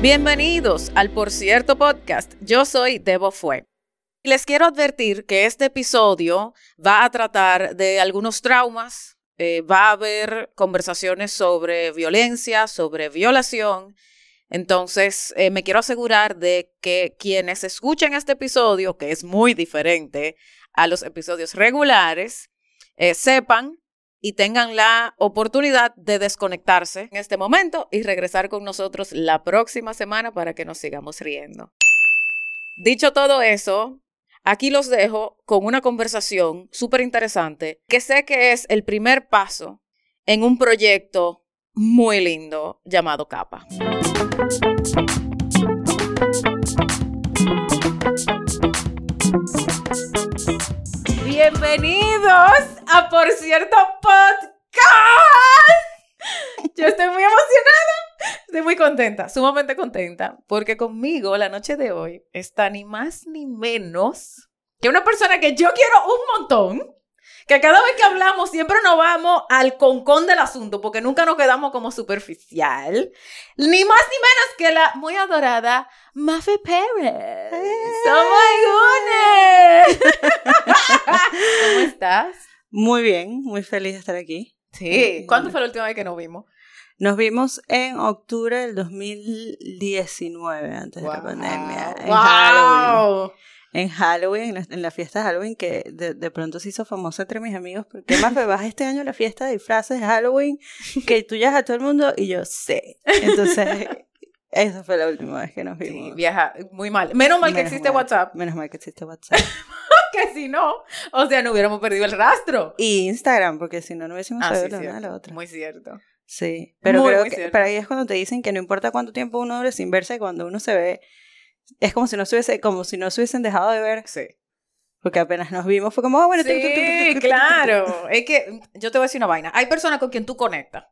Bienvenidos al Por Cierto Podcast. Yo soy Debo Fue. Les quiero advertir que este episodio va a tratar de algunos traumas, eh, va a haber conversaciones sobre violencia, sobre violación. Entonces, eh, me quiero asegurar de que quienes escuchen este episodio, que es muy diferente a los episodios regulares, eh, sepan y tengan la oportunidad de desconectarse en este momento y regresar con nosotros la próxima semana para que nos sigamos riendo. Dicho todo eso, aquí los dejo con una conversación súper interesante que sé que es el primer paso en un proyecto muy lindo llamado Capa. Bienvenidos a Por Cierto Podcast. Yo estoy muy emocionada, estoy muy contenta, sumamente contenta, porque conmigo la noche de hoy está ni más ni menos que una persona que yo quiero un montón, que cada vez que hablamos siempre nos vamos al concón del asunto, porque nunca nos quedamos como superficial. Ni más ni menos que la muy adorada Mafe Pérez. ¡Oh, my goodness! ¿Cómo estás? Muy bien, muy feliz de estar aquí. Sí. ¿Cuándo fue la última vez que nos vimos? Nos vimos en octubre del 2019, antes de la pandemia. En wow. Halloween en Halloween, en la fiesta de Halloween, que de, de pronto se hizo famosa entre mis amigos, porque más me vas este año a la fiesta de disfraces de Halloween, que tú ya a todo el mundo y yo sé. Entonces, esa fue la última vez que nos vimos. Sí, viaja muy mal. Menos mal que existe mal. WhatsApp, Menos mal que existe WhatsApp. que si no, o sea, no hubiéramos perdido el rastro. Y Instagram, porque si no, no hubiésemos Ah, sí, sabido la una la otra. Muy cierto. Sí, pero Muy, creo muy que cierto. para ahí es cuando te dicen que no importa cuánto tiempo uno dure sin verse, cuando uno se ve, es como si no se hubiese, como si no se hubiesen dejado de ver, Sí. porque apenas nos vimos, fue como, ah, bueno, Sí, claro. Es que yo te voy a decir una vaina. Hay personas con quien tú conectas.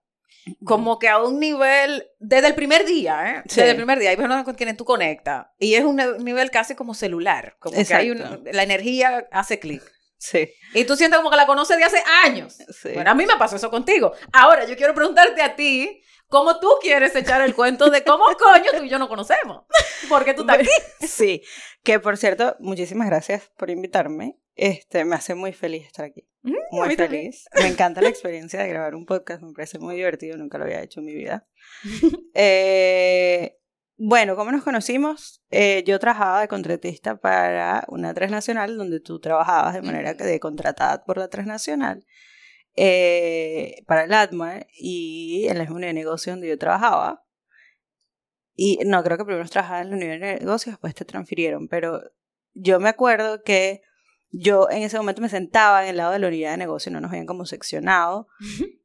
Como que a un nivel, desde el primer día, ¿eh? Sí. Desde el primer día, hay personas con quienes tú conectas. Y es un nivel casi como celular. Como que hay un, la energía hace clic. Sí, Y tú sientes como que la conoces de hace años. sí. Bueno, a mí me pasó eso contigo. Ahora, yo quiero preguntarte a ti, ¿cómo tú quieres echar el cuento de cómo coño tú y yo no conocemos? Porque tú estás aquí. Sí, que por cierto, muchísimas gracias por invitarme. Este, me hace muy feliz estar aquí. Mm, Muy también. feliz. Me encanta la experiencia de grabar un podcast, me parece muy divertido, nunca lo había hecho en mi vida. Eh, bueno, ¿cómo nos conocimos? Eh, yo trabajaba de contratista para una transnacional donde tú trabajabas de manera que de contratada por la transnacional eh, para el ADMAR y en la unidad de negocio donde yo trabajaba. Y no, creo que primero trabajaba en la unidad de negocio, después te transfirieron, pero yo me acuerdo que yo en ese momento me sentaba en el lado de la unidad de negocio, no nos habían como seccionado,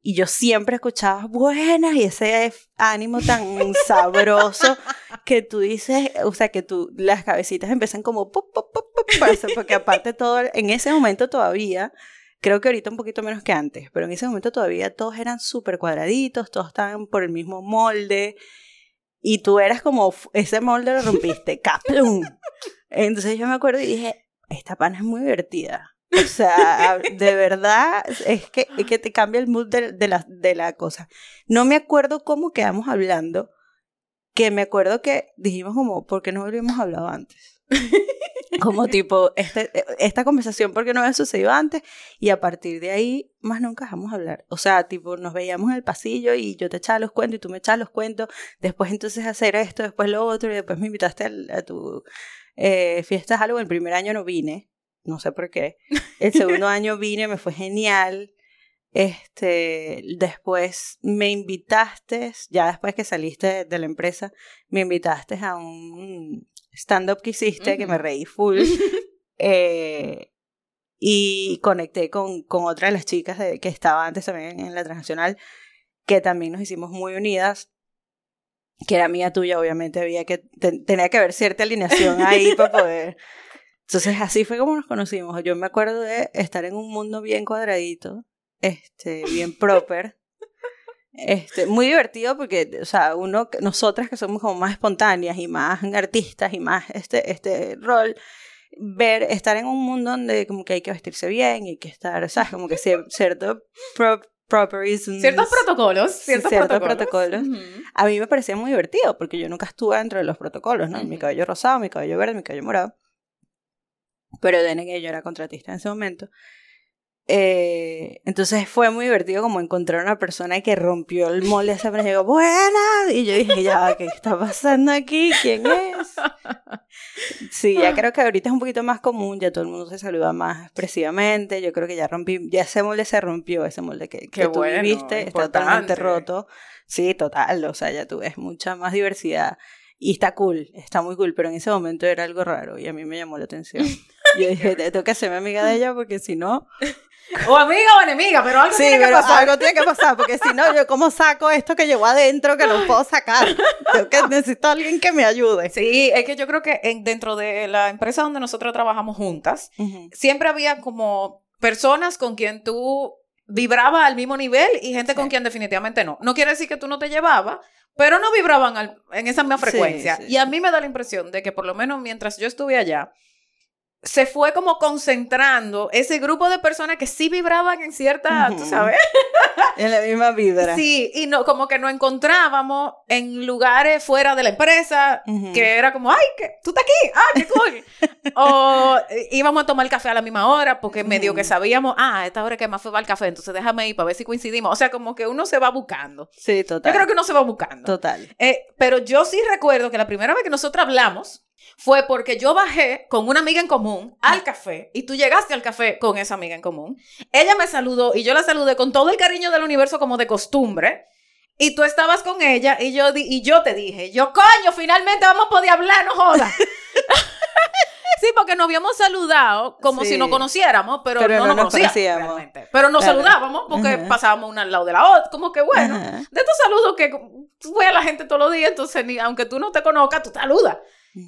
y yo siempre escuchaba buenas y ese ánimo tan sabroso que tú dices, o sea, que tú, las cabecitas empiezan como pop, pop, pop, porque aparte todo, en ese momento todavía, creo que ahorita un poquito menos que antes, pero en ese momento todavía todos eran súper cuadraditos, todos estaban por el mismo molde, y tú eras como, ese molde lo rompiste, ¡caplum! Entonces yo me acuerdo y dije, esta pana es muy divertida. O sea, de verdad, es que, es que te cambia el mood de, de la, de la cosa. No me acuerdo cómo quedamos hablando, que me acuerdo que dijimos como, ¿por qué no habíamos hablado antes? Como tipo, este, esta conversación, ¿por qué no había sucedido antes? Y a partir de ahí, más nunca dejamos hablar. O sea, tipo, nos veíamos en el pasillo y yo te echaba los cuentos y tú me echabas los cuentos. Después entonces hacer esto, después lo otro, y después me invitaste a, tu eh, fiesta de Halloween. El primer año no vine, no sé por qué. El segundo año vine, me fue genial. Este, después me invitaste, ya después que saliste de la empresa, me invitaste a un stand-up que hiciste, que me reí full. Eh, y conecté con, con otra de las chicas de- que estaba antes también en la transnacional, que también nos hicimos muy unidas, que era mía tuya, obviamente había que, te- tenía que haber cierta alineación ahí para poder. Entonces así fue como nos conocimos. Yo me acuerdo de estar en un mundo bien cuadradito, este, bien proper. Este, muy divertido porque, o sea, uno, nosotras que somos como más espontáneas y más artistas y más este, este rol, ver, estar en un mundo donde como que hay que vestirse bien y hay que estar, ¿sabes? Como que cier- cierto pro- Ciertos protocolos, ciertos, ciertos protocolos. A mí me parecía muy divertido porque yo nunca estuve dentro de los protocolos, ¿no? Mi cabello rosado, mi cabello verde, mi cabello morado. Pero de que yo era contratista en ese momento. Eh, entonces fue muy divertido como encontrar una persona que rompió el molde ese y digo, buenas. Y yo dije, ya, ¿qué está pasando aquí? ¿Quién es? Sí, ya creo que ahorita es un poquito más común, ya todo el mundo se saluda más expresivamente. Yo creo que ya rompí, ya ese molde se rompió, ese molde que, que tú bueno, viviste, está totalmente importante. roto. Sí, total, o sea, ya tú ves mucha más diversidad. Y está cool, está muy cool, pero en ese momento era algo raro y a mí me llamó la atención. Yo dije, tengo que hacerme amiga de ella porque si no... O amiga o enemiga, pero algo Sí, tiene que pero pasar. algo tiene que pasar porque si no, yo cómo saco esto que llevo adentro que no puedo sacar. Tengo que necesito a alguien que me ayude. Sí, es que yo creo que en- dentro de la empresa donde nosotros trabajamos juntas, siempre había como personas con quien tú vibraba al mismo nivel y gente con quien definitivamente no. No quiere decir que tú no te llevabas, pero no vibraban al- en esa misma Sí, frecuencia. sí, y a mí me da la impresión de que por lo menos mientras yo estuve allá, se fue como concentrando ese grupo de personas que sí vibraban en cierta, tú sabes, En la misma vibra. Sí, y no, como que nos encontrábamos en lugares fuera de la empresa, que era como, ay, que tú estás aquí, ah, qué cool. o eh, íbamos a tomar café a la misma hora, porque medio que sabíamos, ah, a esta hora que más fue va el café, entonces déjame ir para ver si coincidimos. O sea, como que uno se va buscando. Sí, total. Yo creo que uno se va buscando. Total. Eh, pero yo sí recuerdo que la primera vez que nosotros hablamos fue porque yo bajé con una amiga en común al café y tú llegaste al café con esa amiga en común. Ella me saludó y yo la saludé con todo el cariño del universo como de costumbre. Y tú estabas con ella y yo, di- y yo te dije, yo coño, finalmente vamos a poder hablar, no jodas. sí, porque nos habíamos saludado como Sí. si nos conociéramos, pero, Pero no, no nos conocíamos. Pero nos Claro. saludábamos porque Ajá. pasábamos una al lado de la otra. Como que bueno, Ajá. de estos saludos que ves a la gente todos los días, entonces ni, aunque tú no te conozcas, tú saludas.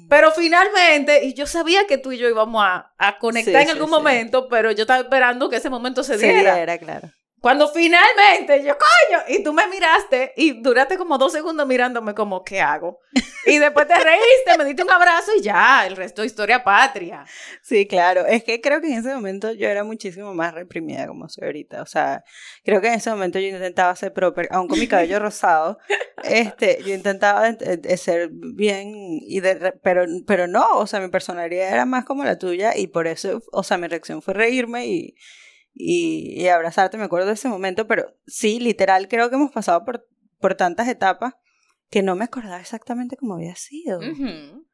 Pero finalmente, y yo sabía que tú y yo íbamos a, a conectar Sí, en algún sí. momento, pero yo estaba esperando que ese momento se Se diera. diera, claro. Cuando finalmente yo, coño, y tú me miraste y duraste como dos segundos mirándome como, ¿qué hago? Y después te reíste, me diste un abrazo y ya, el resto historia patria. Sí, claro. Es que creo que en ese momento yo era muchísimo más reprimida como soy ahorita. O sea, creo que en ese momento yo intentaba ser proper, aun con mi cabello rosado, este, yo intentaba ser bien, y de, pero, pero no, o sea, mi personalidad era más como la tuya y por eso, o sea, mi reacción fue reírme y, y, y abrazarte, me acuerdo de ese momento, pero sí, literal, creo que hemos pasado por, por tantas etapas que no me acordaba exactamente cómo había sido. Ujú.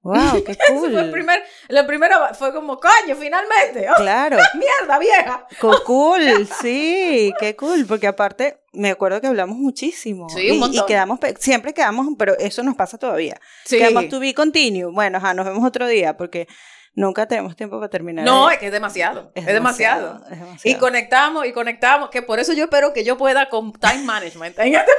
Wow, qué cool. fue el primer, la primera fue como, coño, finalmente. ¡Oh, Claro. mierda, vieja! Co- Cool, sí, qué cool, porque aparte me acuerdo que hablamos muchísimo. Sí, un y, y montón. quedamos, pe- siempre quedamos, pero eso nos pasa todavía. Sí. Quedamos to be continue. Bueno, ajá, nos vemos otro día, porque nunca tenemos tiempo para terminar. No, es que es demasiado. Es, demasiado. es Y conectamos y conectamos, que por eso yo espero que yo pueda con time management en este.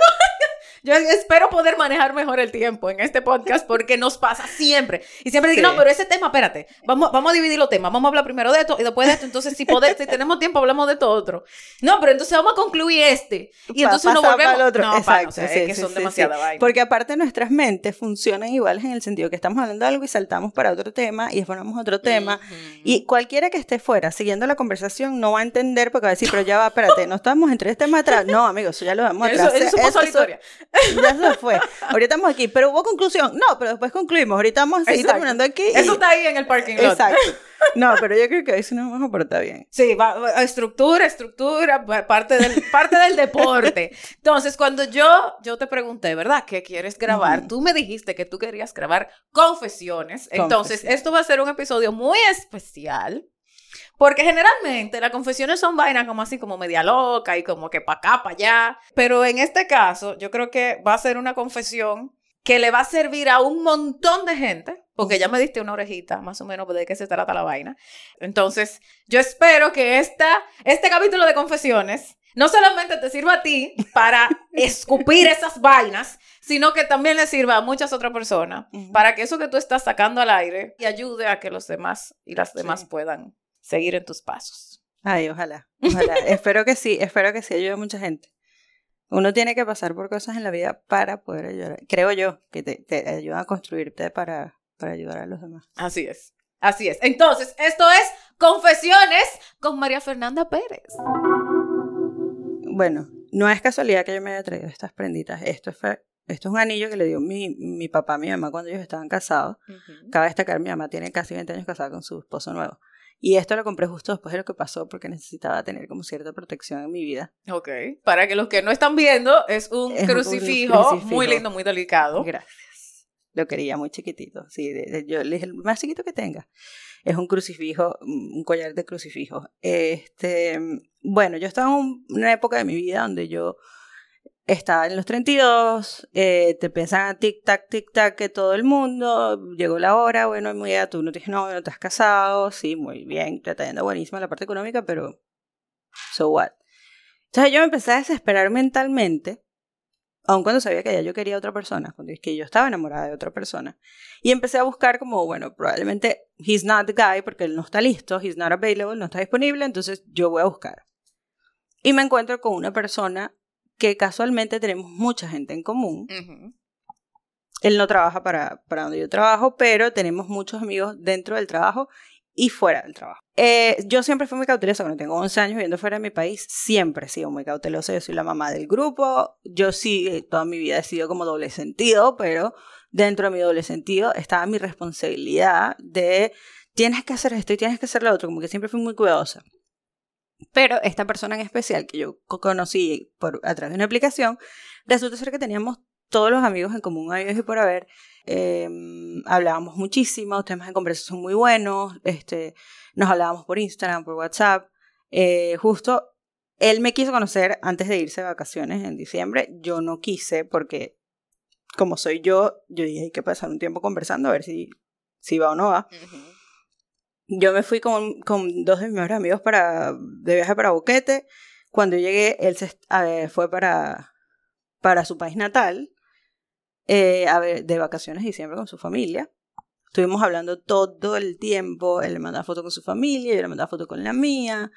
Yo espero poder manejar mejor el tiempo en este podcast porque nos pasa siempre. Y siempre digo, Sí. no, pero ese tema, espérate, vamos, vamos a dividir los temas. Vamos a hablar primero de esto y después de esto. Entonces, si, podemos, si tenemos tiempo, hablamos de todo otro. No, pero entonces vamos a concluir este. Y entonces nos volvemos. pa'l otro. No, Exacto, sí, es que sí, son sí, demasiada sí. vaina. Porque aparte nuestras mentes funcionan iguales en el sentido que estamos hablando de algo y saltamos para otro tema y vamos a otro tema. Y cualquiera que esté fuera siguiendo la conversación no va a entender porque va a decir, pero ya va, espérate, no estamos en tres temas atrás. No, amigos, eso ya lo Eso, atrás. eso pasó a la historia. Ya se fue. Ahorita estamos aquí, pero hubo conclusión. No, pero después concluimos. Ahorita vamos a seguir Exacto. terminando aquí. y- Eso está ahí en el parking lot. Exacto. No, pero yo creo que sí nos vamos a portar bien. Sí, va- va- estructura, estructura, pa- parte del, parte del deporte. Entonces, cuando yo, yo te pregunté, ¿verdad? ¿Qué quieres grabar? Ujú. Tú me dijiste que tú querías grabar confesiones. Entonces, Confesiones. esto va a ser un episodio muy especial. Porque generalmente las confesiones son vainas como así, como media loca y como que pa' acá, pa' allá. Pero en este caso, yo creo que va a ser una confesión que le va a servir a un montón de gente, porque ya me diste una orejita, más o menos, de qué se trata la vaina. Entonces, yo espero que esta, este capítulo de confesiones no solamente te sirva a ti para escupir esas vainas, sino que también le sirva a muchas otras personas para que eso que tú estás sacando al aire y ayude a que los demás y las demás Sí. puedan seguir en tus pasos. Ay, ojalá. Ojalá. espero que sí, espero que sí ayude a mucha gente. Uno tiene que pasar por cosas en la vida para poder ayudar. Creo yo que te, te ayudan a construirte para, para ayudar a los demás. Así es. Así es. Entonces, esto es Confesiones con María Fernanda Pérez. bueno, no es casualidad que yo me haya traído estas prenditas. Esto fue, esto es un anillo que le dio mi, mi papá a mi mamá cuando ellos estaban casados. Ujú. Cabe destacar, mi mamá tiene casi 20 años casada con su esposo nuevo. Y esto lo compré justo después de lo que pasó porque necesitaba tener como cierta protección en mi vida. Ok. Para que los que no están viendo, es un Es un crucifijo, crucifijo. muy lindo, muy delicado. Gracias. Lo quería muy chiquitito. Sí, de- de- yo le dije el más chiquito que tenga. Es un crucifijo, mm, un collar de crucifijos. Este, bueno, yo estaba en un- una época de mi vida donde yo estaba en los 32, eh, te piensan tic tac, tic tac que todo el mundo, llegó la hora, bueno, bien, tú no tienes novio, no te has casado, sí, muy bien, te está yendo buenísima la parte económica, pero so what. Entonces yo me empecé a desesperar mentalmente aun cuando sabía que ya yo quería a otra persona, cuando es que yo estaba enamorada de otra persona. Y empecé a buscar como, bueno, probablemente he's not the guy porque él no está listo, he's not available, no está disponible, entonces yo voy a buscar. Y me encuentro con una persona que casualmente tenemos mucha gente en común. Él no trabaja para, para donde yo trabajo, pero tenemos muchos amigos dentro del trabajo y fuera del trabajo. Eh, yo siempre fui muy cautelosa, cuando tengo 11 años viviendo fuera de mi país, siempre he sido muy cautelosa, yo soy la mamá del grupo, yo sí, eh, toda mi vida he sido como doble sentido, pero dentro de mi doble sentido estaba mi responsabilidad de tienes que hacer esto y tienes que hacer lo otro, como que siempre fui muy cuidadosa. Pero esta persona en especial que yo co- conocí por, a través de una aplicación, resulta ser que teníamos todos los amigos en común, y por haber. Eh, hablábamos muchísimo, temas de conversación muy buenos, este, nos hablábamos por Instagram, por WhatsApp. Eh, justo él me quiso conocer antes de irse de vacaciones en diciembre. Yo no quise porque, como soy yo, yo dije hay que pasar un tiempo conversando a ver si, si va o no va. Yo me fui con, con dos de mis mejores amigos para, de viaje para Boquete. Cuando llegué, él se, a ver, fue para, para su país natal, eh, a ver, de vacaciones de diciembre con su familia. Estuvimos hablando todo el tiempo. Él le mandaba fotos con su familia, yo le mandaba fotos con la mía.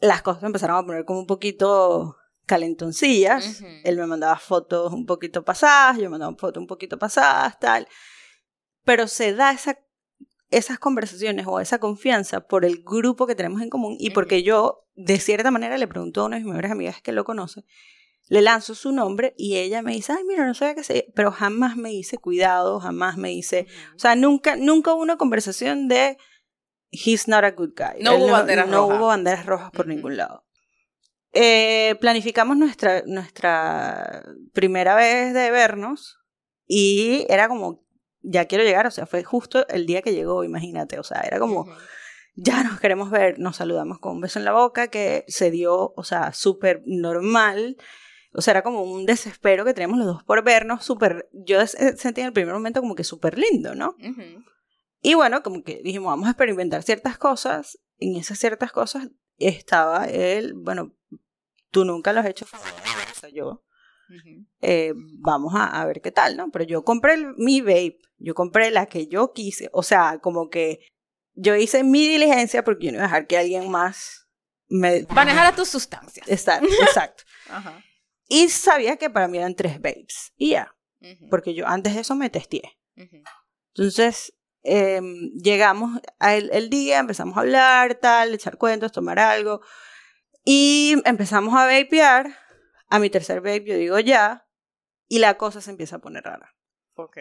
Las cosas empezaron a poner como un poquito calentoncillas. Ujú. Él me mandaba fotos un poquito pasadas, yo mandaba fotos un poquito pasadas, tal. Pero se da esa, esas conversaciones o esa confianza por el grupo que tenemos en común y porque yo, de cierta manera, le pregunto a una de mis mejores amigas que lo conoce, le lanzo su nombre y ella me dice, ay, mira, no sabía que se... Pero jamás me dice cuidado, jamás me dice... O sea, nunca, nunca hubo una conversación de he's not a good guy. No Él hubo banderas no rojas. hubo banderas rojas por ningún lado. Eh, planificamos nuestra, nuestra primera vez de vernos y era como, ya quiero llegar, o sea, fue justo el día que llegó, imagínate, o sea, era como, ya nos queremos ver, nos saludamos con un beso en la boca que se dio, o sea, súper normal. O sea, era como un desespero que teníamos los dos por vernos, súper, yo eh, sentí en el primer momento como que súper lindo, ¿no? Y bueno, como que dijimos, vamos a experimentar ciertas cosas. En esas ciertas cosas estaba él, bueno, tú nunca lo has hecho, o sea, yo, Eh, vamos a, a ver qué tal, ¿no? Pero yo compré el- mi vape, yo compré la que yo quise, o sea, como que yo hice mi diligencia porque yo no iba a dejar que alguien más me... Manejar a tus sustancias. Exacto, exacto. Ajá. Y sabía que para mí eran tres vapes, y ya, Ujú. porque yo antes de eso me testé. Entonces, em, llegamos al el día, empezamos a hablar, tal, echar cuentos, tomar algo. Y empezamos a vapear. A mi tercer vape yo digo ya. Y la cosa se empieza a poner rara. Ok.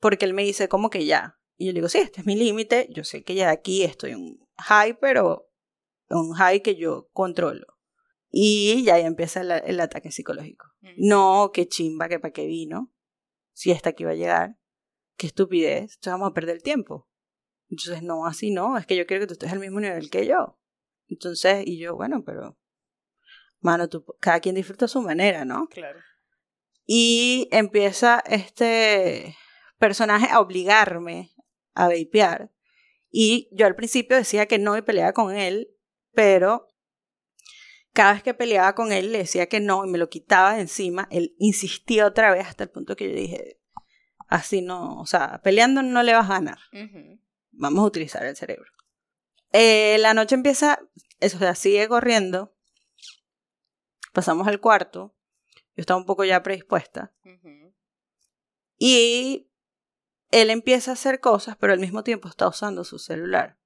Porque él me dice, ¿cómo que ya? Y yo le digo, sí, este es mi límite. Yo sé que ya aquí estoy en un high, pero un high que yo controlo. Y ya ahí empieza el, el ataque psicológico. Ujú. No, qué chimba, que para qué vino. Si hasta aquí va a llegar. Qué estupidez. Entonces vamos a perder el tiempo. Entonces, no, así no. Es que yo quiero que tú estés al mismo nivel que yo. Entonces, y yo, bueno, pero. Mano, tú, cada quien disfruta a su manera, ¿no? Claro. Y empieza este personaje a obligarme a vapear. Y yo al principio decía que no y peleaba con él, pero cada vez que peleaba con él le decía que no y me lo quitaba de encima. Él insistía otra vez hasta el punto que yo dije, así no, o sea, peleando no le vas a ganar. Vamos a utilizar el cerebro. Eh, la noche empieza, eso, o sea, sigue corriendo. Pasamos al cuarto. Yo estaba un poco ya predispuesta. Y él empieza a hacer cosas, pero al mismo tiempo está usando su celular.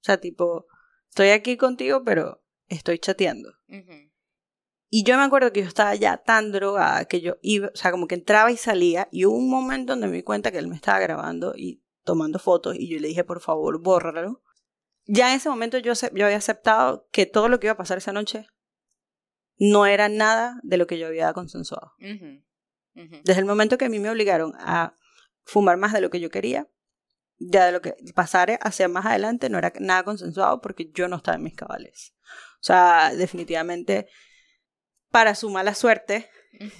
O sea, tipo, estoy aquí contigo, pero estoy chateando. Y yo me acuerdo que yo estaba ya tan drogada que yo iba, o sea, como que entraba y salía y hubo un momento donde me di cuenta que él me estaba grabando y tomando fotos y yo le dije, por favor, bórralo. Ya en ese momento yo, yo había aceptado que todo lo que iba a pasar esa noche no era nada de lo que yo había consensuado. Desde el momento que a mí me obligaron a fumar más de lo que yo quería, ya de lo que pasara hacia más adelante no era nada consensuado porque yo no estaba en mis cabales. O sea, definitivamente, para su mala suerte,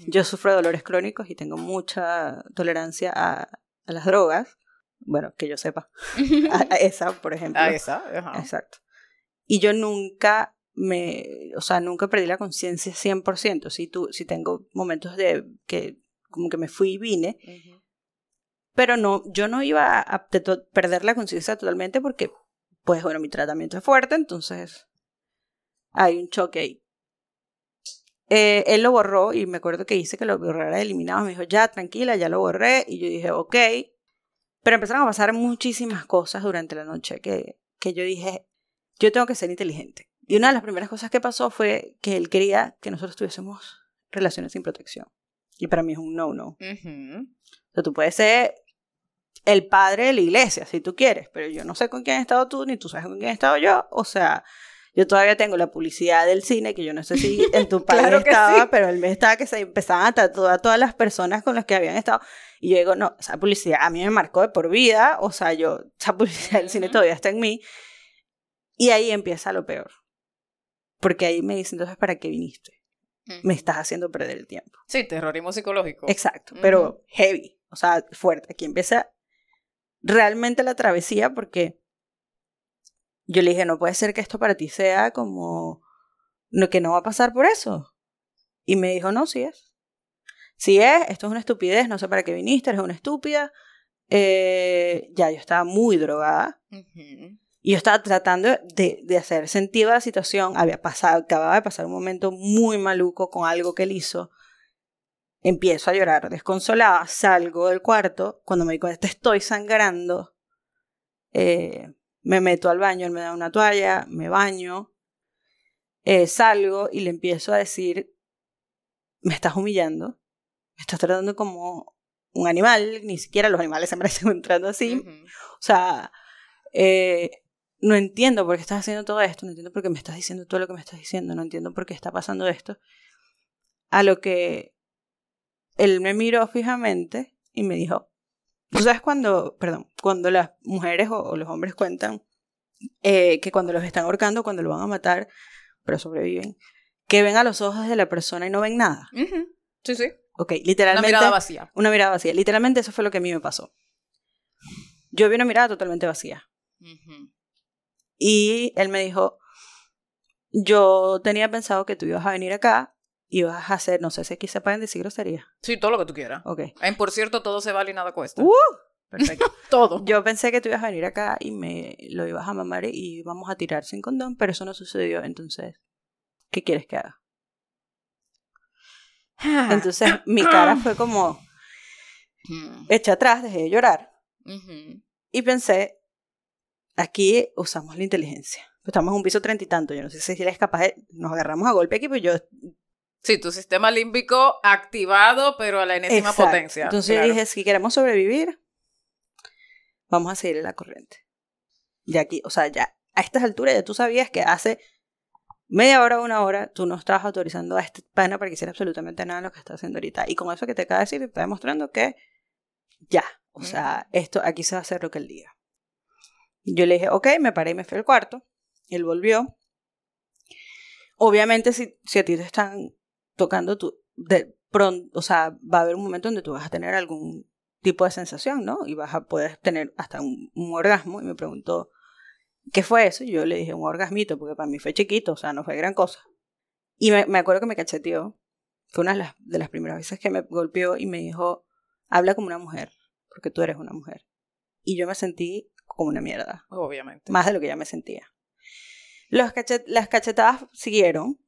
yo sufro dolores crónicos y tengo mucha tolerancia a, a las drogas. Bueno, que yo sepa. a, esa, por ejemplo. A esa, Exacto. Y yo nunca me, o sea, nunca perdí la conciencia 100%. Si, tú, si tengo momentos de que como que me fui y vine, pero no, yo no iba a perder la conciencia totalmente porque, pues bueno, mi tratamiento es fuerte, entonces hay un choque ahí. Eh, él lo borró y me acuerdo que hice que lo borrara eliminado. Me dijo, ya, tranquila, ya lo borré. Y yo dije, ok. Pero empezaron a pasar muchísimas cosas durante la noche que, que yo dije, yo tengo que ser inteligente. Y una de las primeras cosas que pasó fue que él quería que nosotros tuviésemos relaciones sin protección. Y para mí es un no-no. O sea, tú puedes ser el padre de la iglesia, si tú quieres, pero yo no sé con quién has estado tú, ni tú sabes con quién he estado yo. O sea, yo todavía tengo la publicidad del cine, que yo no sé si en tu país estaba, pero el mes estaba que se empezaban a tatuar a todas las personas con las que habían estado. Y yo digo, no, esa publicidad a mí me marcó de por vida, o sea, yo, esa publicidad del cine todavía está en mí. Y ahí empieza lo peor. Porque ahí me dicen, entonces, ¿para qué viniste? Me estás haciendo perder el tiempo. Sí, terrorismo psicológico. Exacto, pero heavy, o sea, fuerte. Aquí empieza realmente la travesía porque yo le dije, no puede ser que esto para ti sea como no, que no va a pasar por eso. Y me dijo, no, sí es. Sí es, esto es una estupidez, no sé para qué viniste, eres una estúpida. Eh, ya, yo estaba muy drogada. Y yo estaba tratando de, de, hacer sentido a la situación. Había pasado, acababa de pasar un momento muy maluco con algo que él hizo. Empiezo a llorar desconsolada, salgo del cuarto, cuando me di cuenta estoy sangrando, eh, me meto al baño, él me da una toalla, me baño, eh, salgo y le empiezo a decir, me estás humillando, me estás tratando como un animal, ni siquiera los animales se merecen entrando así. O sea, eh, no entiendo por qué estás haciendo todo esto, no entiendo por qué me estás diciendo todo lo que me estás diciendo, no entiendo por qué está pasando esto. A lo que él me miró fijamente y me dijo, ¿tú sabes cuando, perdón, cuando las mujeres o, los hombres cuentan eh, que cuando los están ahorcando, cuando lo van a matar, pero sobreviven, que ven a los ojos de la persona y no ven nada? Sí, sí. Ok, literalmente. Una mirada vacía. Una mirada vacía. Literalmente eso fue lo que a mí me pasó. Yo vi una mirada totalmente vacía. Y él me dijo, yo tenía pensado que tú ibas a venir acá y vas a hacer, no sé si aquí se pueden decir groserías. Sí, todo lo que tú quieras. Ok. En, por cierto, todo se vale y nada cuesta. ¡Uh! Perfecto. todo. Yo pensé que tú ibas a venir acá y me lo ibas a mamar y íbamos a tirar sin condón, pero eso no sucedió. Entonces, ¿qué quieres que haga? Entonces, mi cara fue como hecha atrás, dejé de llorar. Y pensé, aquí usamos la inteligencia. Estamos en un piso treinta y tanto. Yo no sé si eres capaz de. Nos agarramos a golpe aquí, pues yo Sí, tu sistema límbico activado, pero a la enésima potencia. Entonces yo dije, si queremos sobrevivir, vamos a seguir la corriente. De aquí, o sea, ya a estas alturas ya tú sabías que hace media hora o una hora tú no estabas autorizando a este pana para que hiciera absolutamente nada de lo que está haciendo ahorita. Y con eso que te acaba de decir, te está demostrando que ya, o sea, esto aquí se va a hacer lo que él diga. Yo le dije, ok, me paré y me fui al cuarto. Él volvió. Obviamente, si, si a ti te están tocando tu, de pronto, o sea, va a haber un momento donde tú vas a tener algún tipo de sensación, ¿no? Y vas a poder tener hasta un, orgasmo. Y me preguntó, ¿qué fue eso? Y yo le dije, un orgasmito, porque para mí fue chiquito, o sea, no fue gran cosa. Y me, me acuerdo que me cacheteó. Fue una de las, de las primeras veces que me golpeó y me dijo, habla como una mujer, porque tú eres una mujer. Y yo me sentí como una mierda. Obviamente. Más de lo que ya me sentía. Los cachet las cachetadas siguieron,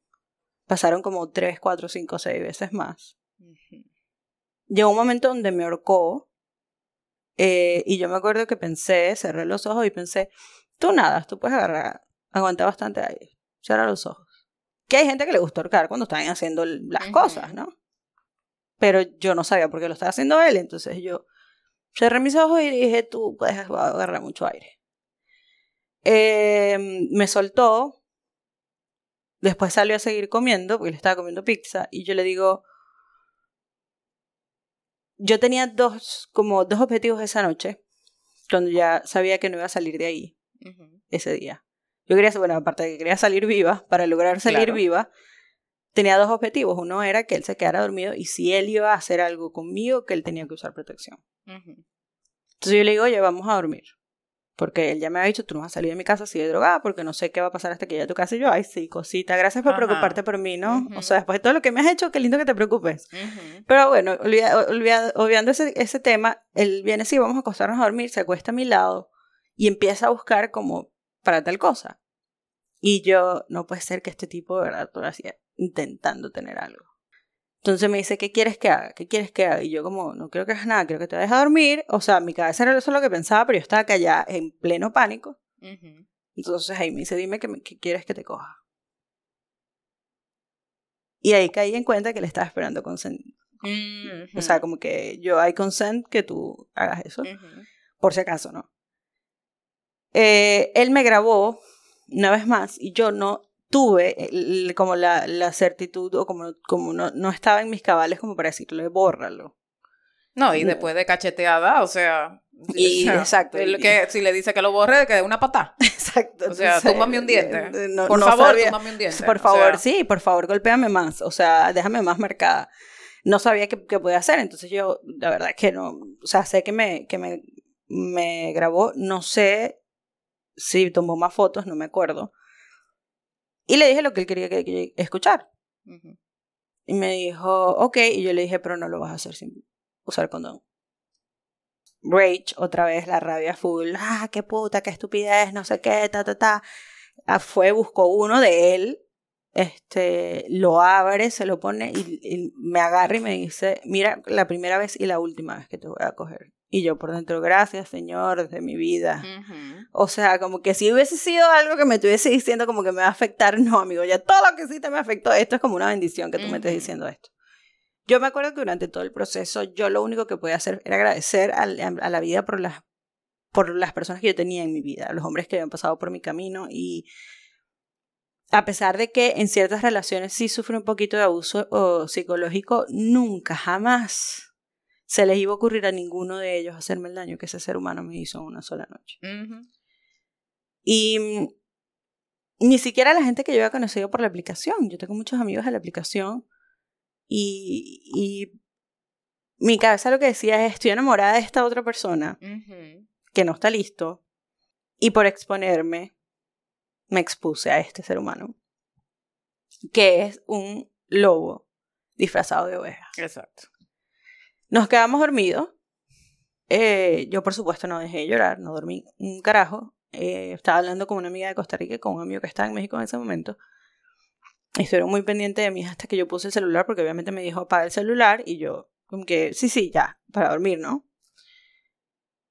Pasaron como tres, cuatro, cinco, seis veces más. Llegó un momento donde me ahorcó eh, y yo me acuerdo que pensé, cerré los ojos y pensé, tú nada, tú puedes agarrar, aguantar bastante aire, cierra los ojos. Que hay gente que le gusta ahorcar cuando están haciendo las cosas, ¿no? Pero yo no sabía por qué lo estaba haciendo él, entonces yo cerré mis ojos y dije, tú puedes agarrar mucho aire. Em, me soltó, después salió a seguir comiendo, porque le estaba comiendo pizza, y yo le digo, yo tenía dos, como dos objetivos esa noche, cuando ya sabía que no iba a salir de ahí ese día. Yo quería, bueno, aparte de que quería salir viva, para lograr salir viva, tenía dos objetivos. Uno era que él se quedara dormido y si él iba a hacer algo conmigo, que él tenía que usar protección. Entonces yo le digo, oye, vamos a dormir. Porque él ya me había dicho, tú no vas a salir de mi casa si de drogada, porque no sé qué va a pasar hasta que llegue a tu casa. Y yo, ay, sí, cosita, gracias por preocuparte por mí, ¿no? O sea, después de todo lo que me has hecho, qué lindo que te preocupes. Pero bueno, olvidando ese, ese tema, él viene, sí, vamos a acostarnos a dormir, se acuesta a mi lado y empieza a buscar como para tal cosa. Y yo, no puede ser que este tipo de verdad hacía intentando tener algo. Entonces me dice, ¿qué quieres que haga? ¿Qué quieres que haga? Y yo como, no quiero que hagas nada, quiero que te vayas a dormir. O sea, mi cabeza era eso lo que pensaba, pero yo estaba callada en pleno pánico. Entonces ahí me dice, dime qué, quieres que te coja. Y ahí caí en cuenta que le estaba esperando consent. O sea, como que yo hay consent que tú hagas eso. Por si acaso, ¿no? Eh, él me grabó una vez más y yo no tuve como la, la certitud o como, como no, no estaba en mis cabales como para decirle, bórralo. No, y después de cacheteada, o sea... Y, exacto. que, si le dice que lo borre, que dé una patá. Exacto. O sea, tómame un diente. por favor, un diente. Por favor, sí, por favor, golpéame más. O sea, déjame más marcada. No sabía qué, qué podía hacer, entonces yo, la verdad es que no, o sea, sé que me, que me, me grabó, no sé si tomó más fotos, no me acuerdo. Y le dije lo que él quería que, escuchar. Y me dijo, ok, y yo le dije, pero no lo vas a hacer sin usar condón. Rage, otra vez la rabia full, ah, qué puta, qué estupidez, no sé qué, ta, ta, ta. Ah, fue, buscó uno de él, este, lo abre, se lo pone y, y, me agarra y me dice, mira, la primera vez y la última vez que te voy a coger. Y yo por dentro, gracias Señor de mi vida. O sea, como que si hubiese sido algo que me estuviese diciendo como que me va a afectar, no, amigo, ya todo lo que sí te me afectó, esto es como una bendición que tú me estés diciendo esto. Yo me acuerdo que durante todo el proceso yo lo único que podía hacer era agradecer a, a la vida por las, por las personas que yo tenía en mi vida, los hombres que habían pasado por mi camino y a pesar de que en ciertas relaciones sí sufre un poquito de abuso o psicológico, nunca, jamás se les iba a ocurrir a ninguno de ellos hacerme el daño que ese ser humano me hizo en una sola noche. Y mm, ni siquiera la gente que yo había conocido por la aplicación. Yo tengo muchos amigos de la aplicación y, y mi cabeza lo que decía es, estoy enamorada de esta otra persona que no está listo y por exponerme me expuse a este ser humano que es un lobo disfrazado de oveja. Exacto. Nos quedamos dormidos. Eh, yo, por supuesto, no dejé de llorar, no dormí un carajo. Eh, estaba hablando con una amiga de Costa Rica, con un amigo que estaba en México en ese momento. Estuvieron muy pendientes de mí hasta que yo puse el celular, porque obviamente me dijo apaga el celular y yo, como que, sí, sí, ya, para dormir, ¿no?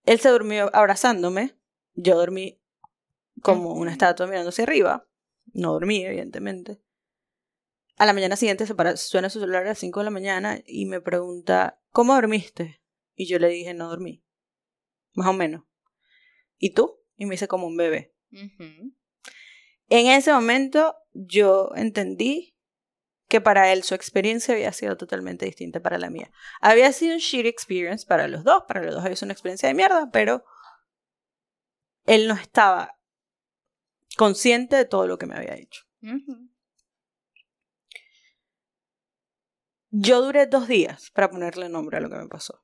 Él se durmió abrazándome, yo dormí como una estatua mirando hacia arriba, no dormí, evidentemente. A la mañana siguiente se para, suena su celular a las 5 de la mañana y me pregunta, ¿cómo dormiste? Y yo le dije, no dormí. Más o menos. ¿Y tú? Y me dice como un bebé. En ese momento yo entendí que para él su experiencia había sido totalmente distinta para la mía. Había sido un shit experience para los dos, para los dos había sido una experiencia de mierda, pero él no estaba consciente de todo lo que me había hecho. Yo duré dos días para ponerle nombre a lo que me pasó.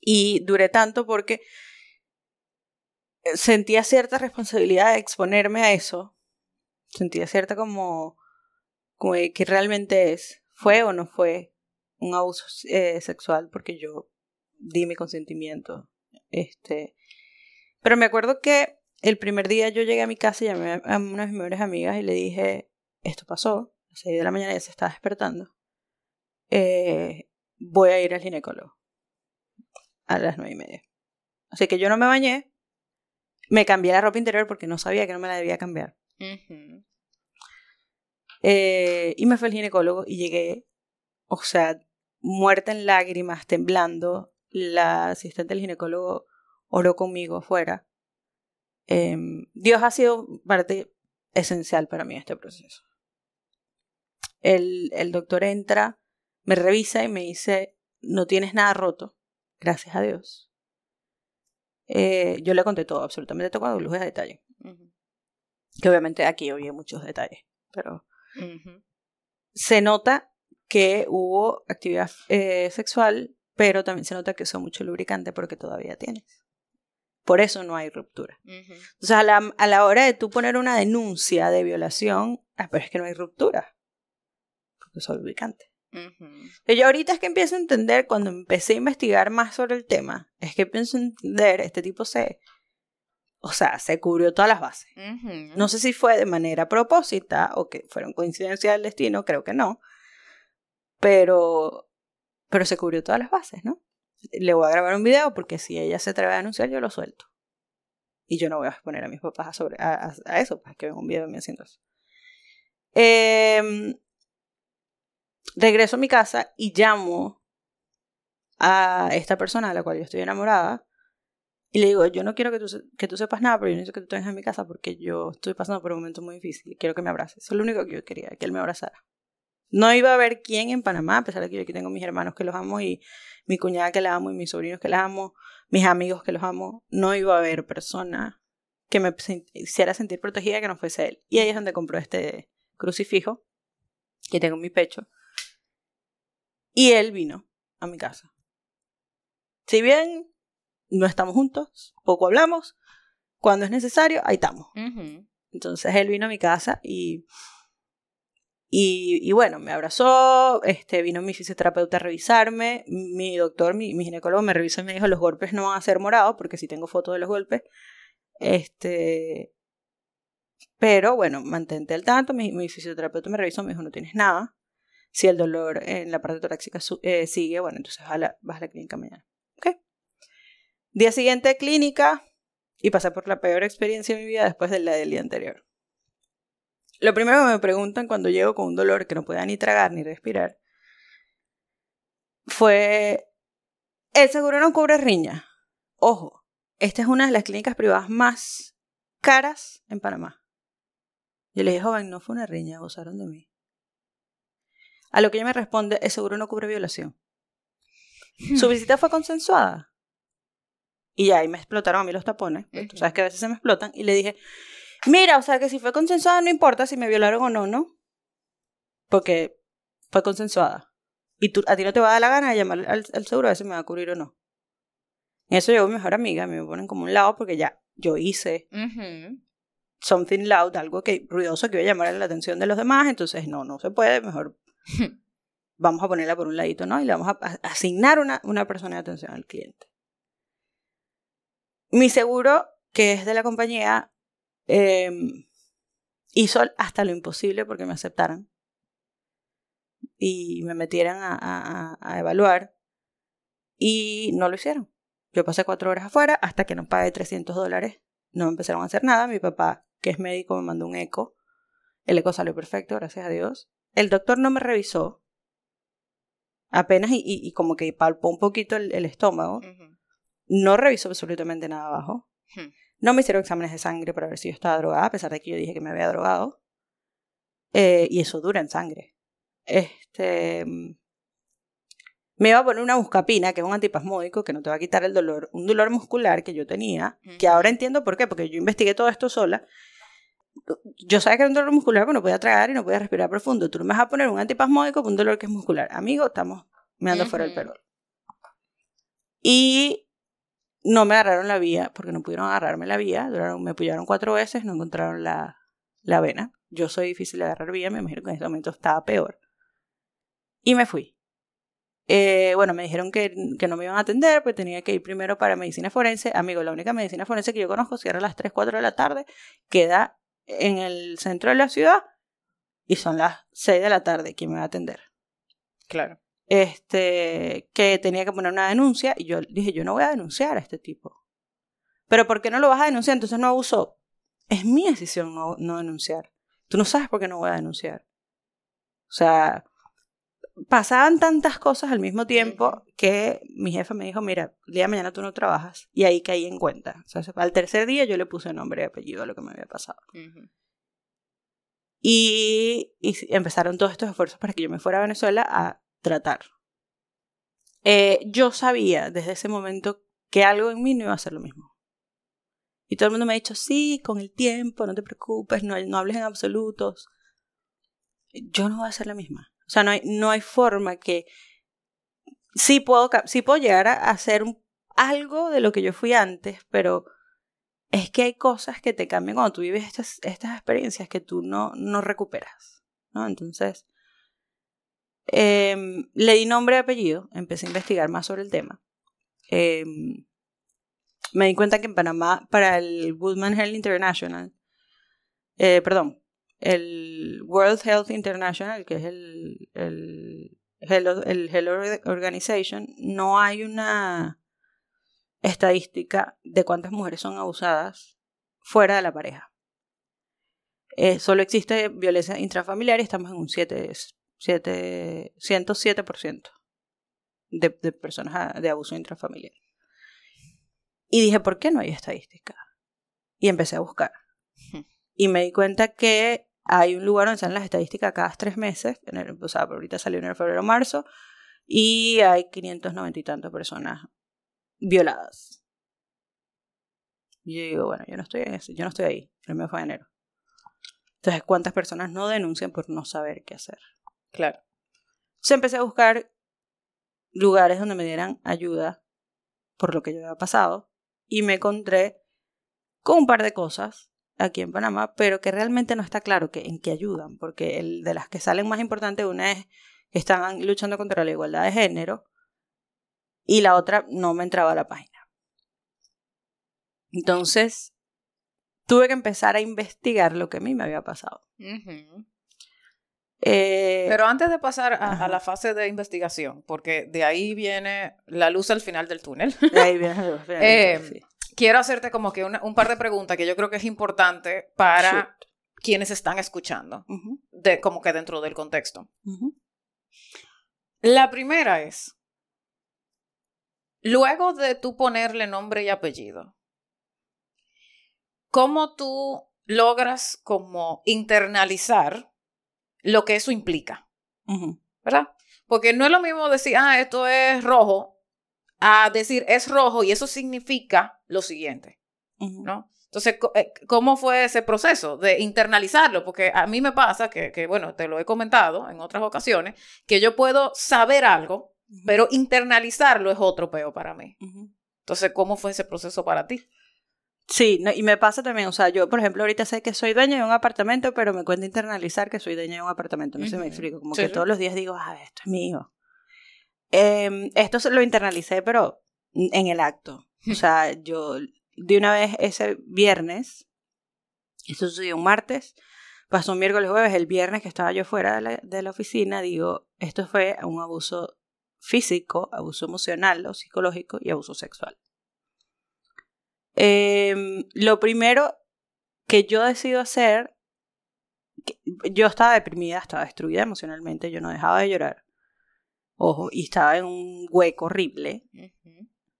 Y duré tanto porque sentía cierta responsabilidad de exponerme a eso. Sentía cierta como, como que realmente es, fue o no fue un abuso eh, sexual porque yo di mi consentimiento. Este, pero me acuerdo que el primer día yo llegué a mi casa y llamé a una de mis mejores amigas y le dije, esto pasó, las 6 de la mañana ya se está despertando, eh, voy a ir al ginecólogo a las nueve y media. Así que yo no me bañé, me cambié la ropa interior porque no sabía que no me la debía cambiar. Eh, y me fue al ginecólogo y llegué, o sea, muerta en lágrimas, temblando. La asistente del ginecólogo oró conmigo afuera. Em, Dios ha sido parte esencial para mí en este proceso. El, el doctor entra, me revisa y me dice, no tienes nada roto, gracias a Dios. Eh, yo le conté todo, absolutamente todo con lujos de detalle. Que obviamente aquí había muchos detalles, pero se nota que hubo actividad eh, sexual, pero también se nota que usó mucho lubricante porque todavía tienes. Por eso no hay ruptura. Entonces, a la, a la hora de tú poner una denuncia de violación, ah, pero es que no hay ruptura. Porque usó lubricante. Yo ahorita es que empiezo a entender, cuando empecé a investigar más sobre el tema, es que a entender, este tipo se, o sea, se cubrió todas las bases. No sé si fue de manera propósita o que fueron coincidencias del destino, creo que no, pero, pero se cubrió todas las bases, ¿no? Le voy a grabar un video porque si ella se atreve a denunciar, yo lo suelto. Y yo no voy a exponer a mis papás a, sobre, a, eso, para que vean un video de mí haciendo eso. Eh, regreso a mi casa y llamo a esta persona a la cual yo estoy enamorada y le digo, yo no quiero que tú, que tú sepas nada, pero yo necesito que tú vengas a mi casa porque yo estoy pasando por un momento muy difícil y quiero que me abraces. Eso es lo único que yo quería, que él me abrazara. No iba a haber quién en Panamá, a pesar de que yo aquí tengo mis hermanos que los amo y mi cuñada que la amo y mis sobrinos que la amo, mis amigos que los amo. No iba a haber persona que me hiciera sentir protegida que no fuese él. Y ahí es donde compró este crucifijo que tengo en mi pecho y él vino a mi casa. Si bien no estamos juntos, poco hablamos, cuando es necesario, ahí estamos. Entonces él vino a mi casa y, y, bueno, me abrazó, este, vino mi fisioterapeuta a revisarme, mi doctor, mi, ginecólogo me revisó y me dijo, los golpes no van a ser morados, porque si tengo fotos de los golpes. Este, pero bueno, mantente al tanto, mi, mi fisioterapeuta me revisó, me dijo, no tienes nada. Si el dolor en la parte torácica eh, sigue, bueno, entonces vas a, la, clínica mañana. Día siguiente, clínica. Y pasé por la peor experiencia de mi vida después de la del día anterior. Lo primero que me preguntan cuando llego con un dolor que no pueda ni tragar ni respirar fue, ¿el seguro no cubre riña? Ojo, esta es una de las clínicas privadas más caras en Panamá. Yo le dije, joven, no fue una riña, gozaron de mí. A lo que ella me responde, el seguro no cubre violación. Su hmm. visita fue consensuada. Y ya ahí me explotaron a mí los tapones. Tú sabes que a veces se me explotan. Y le dije, mira, o sea que si fue consensuada no importa si me violaron o no, ¿no? Porque fue consensuada. Y tú, a ti no te va a dar la gana de llamar al, seguro a ver si me va a cubrir o no. Y eso llegó mi mejor amiga, me ponen como un lado porque ya yo hice something loud, algo que ruidoso que iba a llamar la atención de los demás, entonces no, no se puede, mejor vamos a ponerla por un ladito, ¿no? Y le vamos a asignar una, una persona de atención al cliente. Mi seguro, que es de la compañía, em, hizo hasta lo imposible porque me aceptaran y me metieran a, evaluar y no lo hicieron. Yo pasé cuatro horas afuera hasta que no pagué 300 dólares. No empezaron a hacer nada. Mi papá, que es médico, me mandó un eco. El eco salió perfecto, gracias a Dios. El doctor no me revisó. Apenas y, como que palpó un poquito el, estómago. No revisó absolutamente nada abajo. Hmm. No me hicieron exámenes de sangre para ver si yo estaba drogada, a pesar de que yo dije que me había drogado. Eh, y eso dura en sangre. Este. Me iba a poner una buscapina, que es un antipasmódico que no te va a quitar el dolor, un dolor muscular que yo tenía, que ahora entiendo por qué, porque yo investigué todo esto sola yo sabía que era un dolor muscular, pero no podía tragar y no podía respirar profundo. Tú no me vas a poner un antipasmódico con un dolor que es muscular. Amigo, estamos me ando fuera del perol. Y no me agarraron la vía, porque no pudieron agarrarme la vía. Duraron, me apoyaron cuatro veces, no encontraron la, la vena. Yo soy difícil de agarrar vía, me imagino que en ese momento estaba peor. Y me fui. Eh, bueno, me dijeron que, que, no me iban a atender, pues tenía que ir primero para medicina forense. Amigo, la única medicina forense que yo conozco cierra a las 3, 4 de la tarde, queda en el centro de la ciudad y son las 6 de la tarde. ¿Quién me va a atender? Claro. Este, que tenía que poner una denuncia y yo dije, yo no voy a denunciar a este tipo. Pero ¿por qué no lo vas a denunciar? Entonces no abuso. Es mi decisión no, no denunciar. Tú no sabes por qué no voy a denunciar. O sea, pasaban tantas cosas al mismo tiempo que mi jefe me dijo, mira, el día de mañana tú no trabajas. Y ahí caí en cuenta. O sea, al tercer día yo le puse nombre y apellido a lo que me había pasado. y, y, empezaron todos estos esfuerzos para que yo me fuera a Venezuela a tratar. Eh, yo sabía desde ese momento que algo en mí no iba a ser lo mismo. Y todo el mundo me ha dicho, sí, con el tiempo, no te preocupes, no, no hables en absolutos. Yo no voy a ser la misma. O sea, no hay, no hay forma que... Sí puedo, sí puedo llegar a hacer algo de lo que yo fui antes, pero es que hay cosas que te cambian cuando tú vives estas, estas experiencias que tú no, no recuperas. ¿no? Entonces, eh, le di nombre y apellido, empecé a investigar más sobre el tema. Eh, me di cuenta que en Panamá, para el Woodman Health International, eh, perdón, el World Health International, que es el, el, el Health Organization, no hay una estadística de cuántas mujeres son abusadas fuera de la pareja. Eh, solo existe violencia intrafamiliar y estamos en un 7, 7, 107% de, de personas de abuso intrafamiliar. Y dije, ¿por qué no hay estadística? Y empecé a buscar. Y me di cuenta que hay un lugar donde salen las estadísticas cada tres meses, en o sea, ahorita salió en el febrero marzo, y hay 590 y tantas personas violadas. Y yo digo, bueno, yo no estoy en ese, yo no estoy ahí, el mes fue enero. Entonces, ¿cuántas personas no denuncian por no saber qué hacer? Claro. Entonces empecé a buscar lugares donde me dieran ayuda por lo que yo había pasado y me encontré con un par de cosas aquí en Panamá, pero que realmente no está claro que, en qué ayudan, porque el de las que salen más importantes, una es que están luchando contra la igualdad de género y la otra no me entraba a la página. Entonces, tuve que empezar a investigar lo que a mí me había pasado. Eh, pero antes de pasar a, la fase de investigación, porque de ahí viene la luz al final del túnel. De ahí viene la luz. Eh, quiero hacerte como que un par de preguntas que yo creo que es importante para quienes están escuchando, de, como que dentro del contexto. La primera es, luego de tú ponerle nombre y apellido, ¿cómo tú logras como internalizar lo que eso implica. ¿Verdad? Porque no es lo mismo decir, ah, esto es rojo, a decir es rojo y eso significa lo siguiente. ¿No? Entonces, eh, ¿cómo fue ese proceso de internalizarlo? Porque a mí me pasa que, que, bueno, te lo he comentado en otras ocasiones, que yo puedo saber algo, pero internalizarlo es otro peo para mí. Entonces, ¿cómo fue ese proceso para ti? Sí, y me pasa también, o sea, yo por ejemplo ahorita sé que soy dueña de un apartamento, pero me cuenta internalizar que soy dueña de un apartamento, no sé me explico, como que todos los días digo, ah, esto es mío. Eh, esto lo internalicé, pero en el acto. O sea, yo de una vez ese viernes, eso sucedió un martes, pasó un miércoles jueves, el viernes que estaba yo fuera de la, de la oficina, digo, esto fue un abuso físico, abuso emocional o psicológico y abuso sexual. Eh, lo primero que yo decido hacer, yo estaba deprimida, estaba destruida emocionalmente, yo no dejaba de llorar. Ojo, y estaba en un hueco horrible.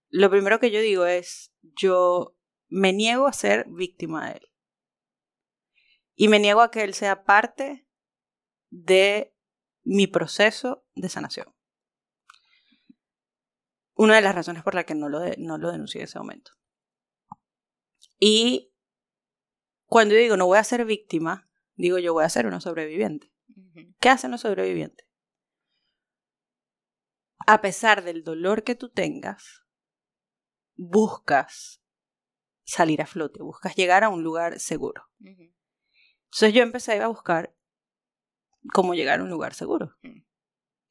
Lo primero que yo digo es, yo me niego a ser víctima de él. Y me niego a que él sea parte de mi proceso de sanación. Una de las razones por las que no lo, no lo denuncié en ese momento. Y cuando digo no voy a ser víctima, digo yo voy a ser una sobreviviente. ¿Qué hacen los sobrevivientes? A pesar del dolor que tú tengas, buscas salir a flote, buscas llegar a un lugar seguro. Entonces yo empecé a buscar cómo llegar a un lugar seguro.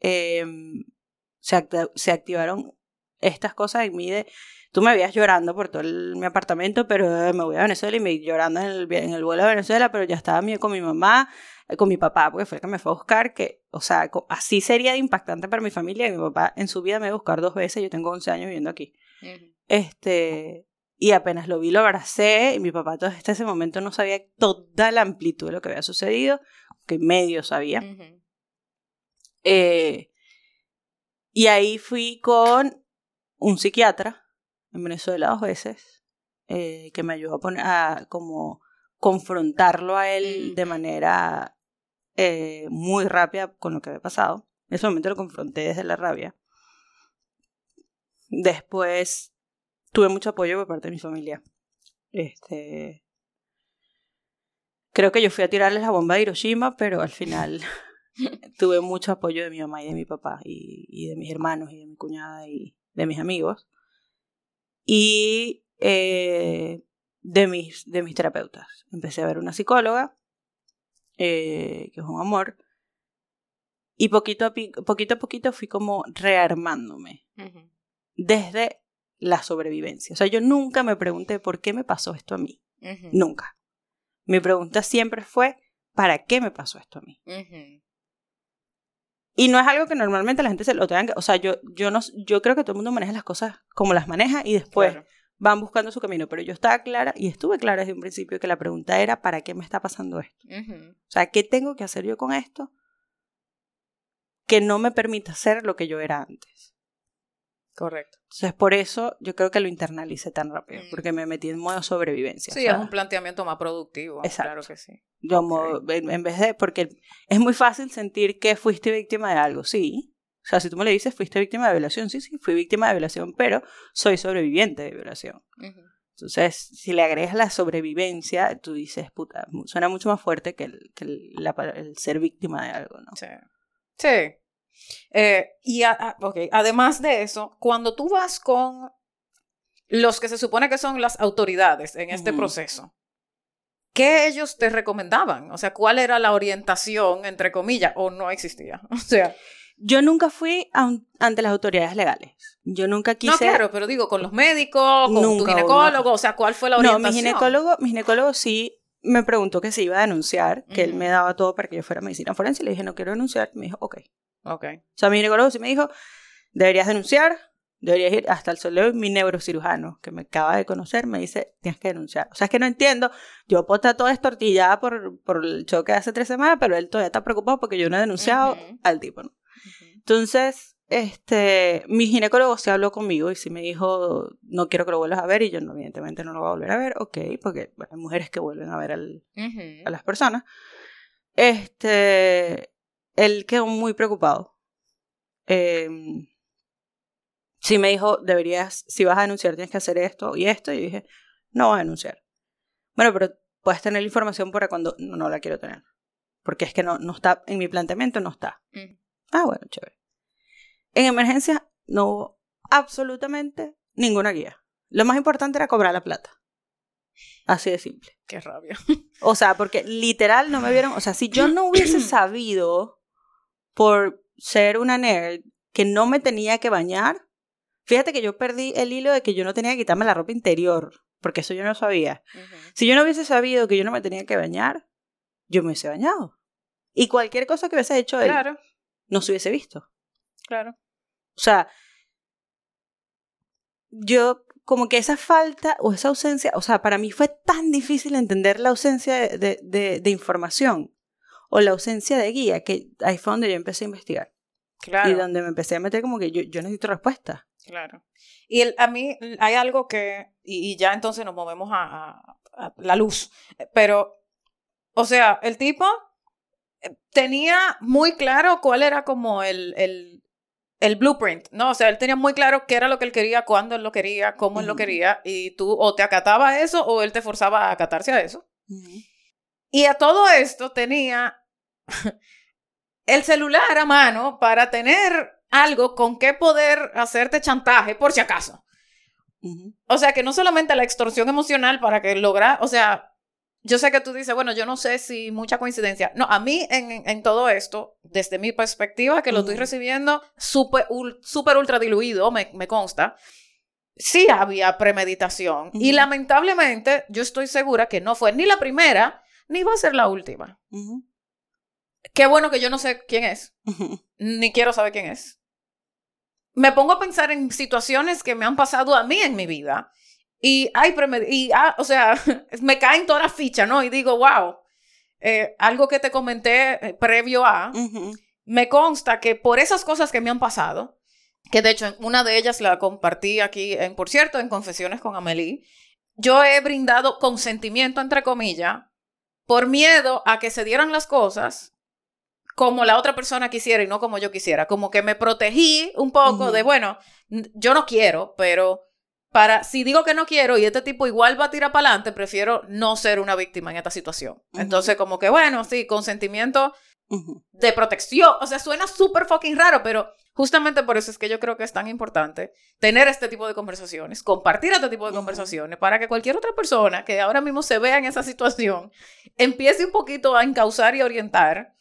Em, se, se activaron estas cosas en mí de tú me veías llorando por todo mi apartamento, pero me voy a Venezuela y me llorando en el, en el vuelo de Venezuela, pero ya estaba con mi mamá, eh, con mi papá, porque fue el que me fue a buscar, que, o sea, así sería impactante para mi familia, y mi papá en su vida me va a buscar dos veces, yo tengo 11 años viviendo aquí. Este, y apenas lo vi, lo abracé, y mi papá todo este ese momento no sabía toda la amplitud de lo que había sucedido, que medio sabía. Eh, y ahí fui con un psiquiatra en Venezuela dos veces, eh, que me ayudó a, poner, a como confrontarlo a él de manera eh, muy rápida con lo que había pasado. En ese momento lo confronté desde la rabia. Después tuve mucho apoyo por parte de mi familia. Este. Creo que yo fui a tirarles la bomba de Hiroshima, pero al final tuve mucho apoyo de mi mamá y de mi papá, y, de mis hermanos, y de mi cuñada, y de mis amigos. Y eh, de, mis, de mis terapeutas. Empecé a ver una psicóloga, eh, que es un amor, y poquito a, poquito a poquito fui como rearmándome desde la sobrevivencia. O sea, yo nunca me pregunté por qué me pasó esto a mí. Nunca. Mi pregunta siempre fue, ¿para qué me pasó esto a mí? Y no es algo que normalmente la gente se lo tenga que... O sea, yo, yo, no, yo creo que todo el mundo maneja las cosas como las maneja y después van buscando su camino. Pero yo estaba clara y estuve clara desde un principio que la pregunta era, ¿para qué me está pasando esto? O sea, ¿qué tengo que hacer yo con esto que no me permita ser lo que yo era antes? Correcto. Entonces, por eso yo creo que lo internalicé tan rápido, mm. porque me metí en modo sobrevivencia. Sí, es un planteamiento más productivo. Exacto. Claro que sí. Yo, en vez de, porque es muy fácil sentir que fuiste víctima de algo, sí. O sea, si tú me le dices, fuiste víctima de violación, sí, sí, fui víctima de violación, pero soy sobreviviente de violación. Entonces, si le agregas la sobrevivencia, tú dices, puta, suena mucho más fuerte que el, que el ser víctima de algo, ¿no? Sí. Sí. Eh, y además de eso, cuando tú vas con los que se supone que son las autoridades en este proceso, ¿qué ellos te recomendaban? O sea, ¿cuál era la orientación, entre comillas, o no existía? O sea... Yo nunca fui ante las autoridades legales. Yo nunca quise... No, claro, pero digo, con los médicos, con tu ginecólogo, o sea, ¿cuál fue la orientación? No, mi ginecólogo, mi ginecólogo sí me preguntó que se iba a denunciar, que él me daba todo para que yo fuera medicina forense, le dije, no quiero denunciar, me dijo, ok. Ok. O sea, mi ginecólogo sí me dijo, deberías denunciar, deberías ir hasta el solo mi neurocirujano, que me acaba de conocer, me dice, tienes que denunciar. O sea, es que no entiendo, yo puedo estar toda estortillada por, por el choque de hace tres semanas, pero él todavía está preocupado porque yo no he denunciado al tipo, ¿no? Entonces, este, mi ginecólogo se habló conmigo y sí me dijo, no quiero que lo vuelvas a ver, y yo no, evidentemente no lo voy a volver a ver, ok, porque hay mujeres que vuelven a ver al, a las personas. Este, él quedó muy preocupado. Eh, sí me dijo, deberías, si vas a denunciar, tienes que hacer esto y esto. Y yo dije, no voy a denunciar. Bueno, pero puedes tener la información para cuando no, no la quiero tener. Porque es que no, no está, en mi planteamiento no está. Mm. Ah, bueno, chévere. En emergencia no hubo absolutamente ninguna guía. Lo más importante era cobrar la plata. Así de simple. Qué rabia. O sea, porque literal no me vieron. O sea, si yo no hubiese sabido por ser una nerd que no me tenía que bañar. Fíjate que yo perdí el hilo de que yo no tenía que quitarme la ropa interior, porque eso yo no sabía. Si yo no hubiese sabido que yo no me tenía que bañar, yo me hubiese bañado. Y cualquier cosa que hubiese hecho él, no se hubiese visto. Claro. O sea, yo como que esa falta o esa ausencia, o sea, para mí fue tan difícil entender la ausencia de, de, de información o la ausencia de guía, que ahí fue donde yo empecé a investigar. Claro. Y donde me empecé a meter como que yo, yo necesito respuesta. Claro. Y el, a mí hay algo que, y, ya entonces nos movemos a, la luz, pero, o sea, el tipo eh, tenía muy claro cuál era como el, el, el blueprint, ¿no? O sea, él tenía muy claro qué era lo que él quería, cuándo él lo quería, cómo él lo quería, y tú o te acataba a eso o él te forzaba a acatarse a eso. Y a todo esto tenía el celular a mano para tener algo con que poder hacerte chantaje por si acaso. O sea, que no solamente la extorsión emocional para que logra, o sea, yo sé que tú dices, bueno, yo no sé si mucha coincidencia. No, a mí en, en todo esto, desde mi perspectiva, que lo estoy recibiendo súper super ultra diluido, me, me, consta, sí había premeditación. Y lamentablemente, yo estoy segura que no fue ni la primera, ni va a ser la última. Qué bueno que yo no sé quién es, ni quiero saber quién es. Me pongo a pensar en situaciones que me han pasado a mí en mi vida y, hay y ah, o sea, me caen todas las fichas, ¿no? Y digo, wow, eh, algo que te comenté eh, previo a, me consta que por esas cosas que me han pasado, que de hecho una de ellas la compartí aquí, en, por cierto, en Confesiones con Amelie, yo he brindado consentimiento, entre comillas, por miedo a que se dieran las cosas como la otra persona quisiera y no como yo quisiera. Como que me protegí un poco de, bueno, yo no quiero, pero para, si digo que no quiero y este tipo igual va a tirar para adelante, prefiero no ser una víctima en esta situación. Entonces, como que, bueno, sí, consentimiento de protección. O sea, suena súper fucking raro, pero justamente por eso es que yo creo que es tan importante tener este tipo de conversaciones, compartir este tipo de conversaciones, para que cualquier otra persona que ahora mismo se vea en esa situación empiece un poquito a encauzar y orientar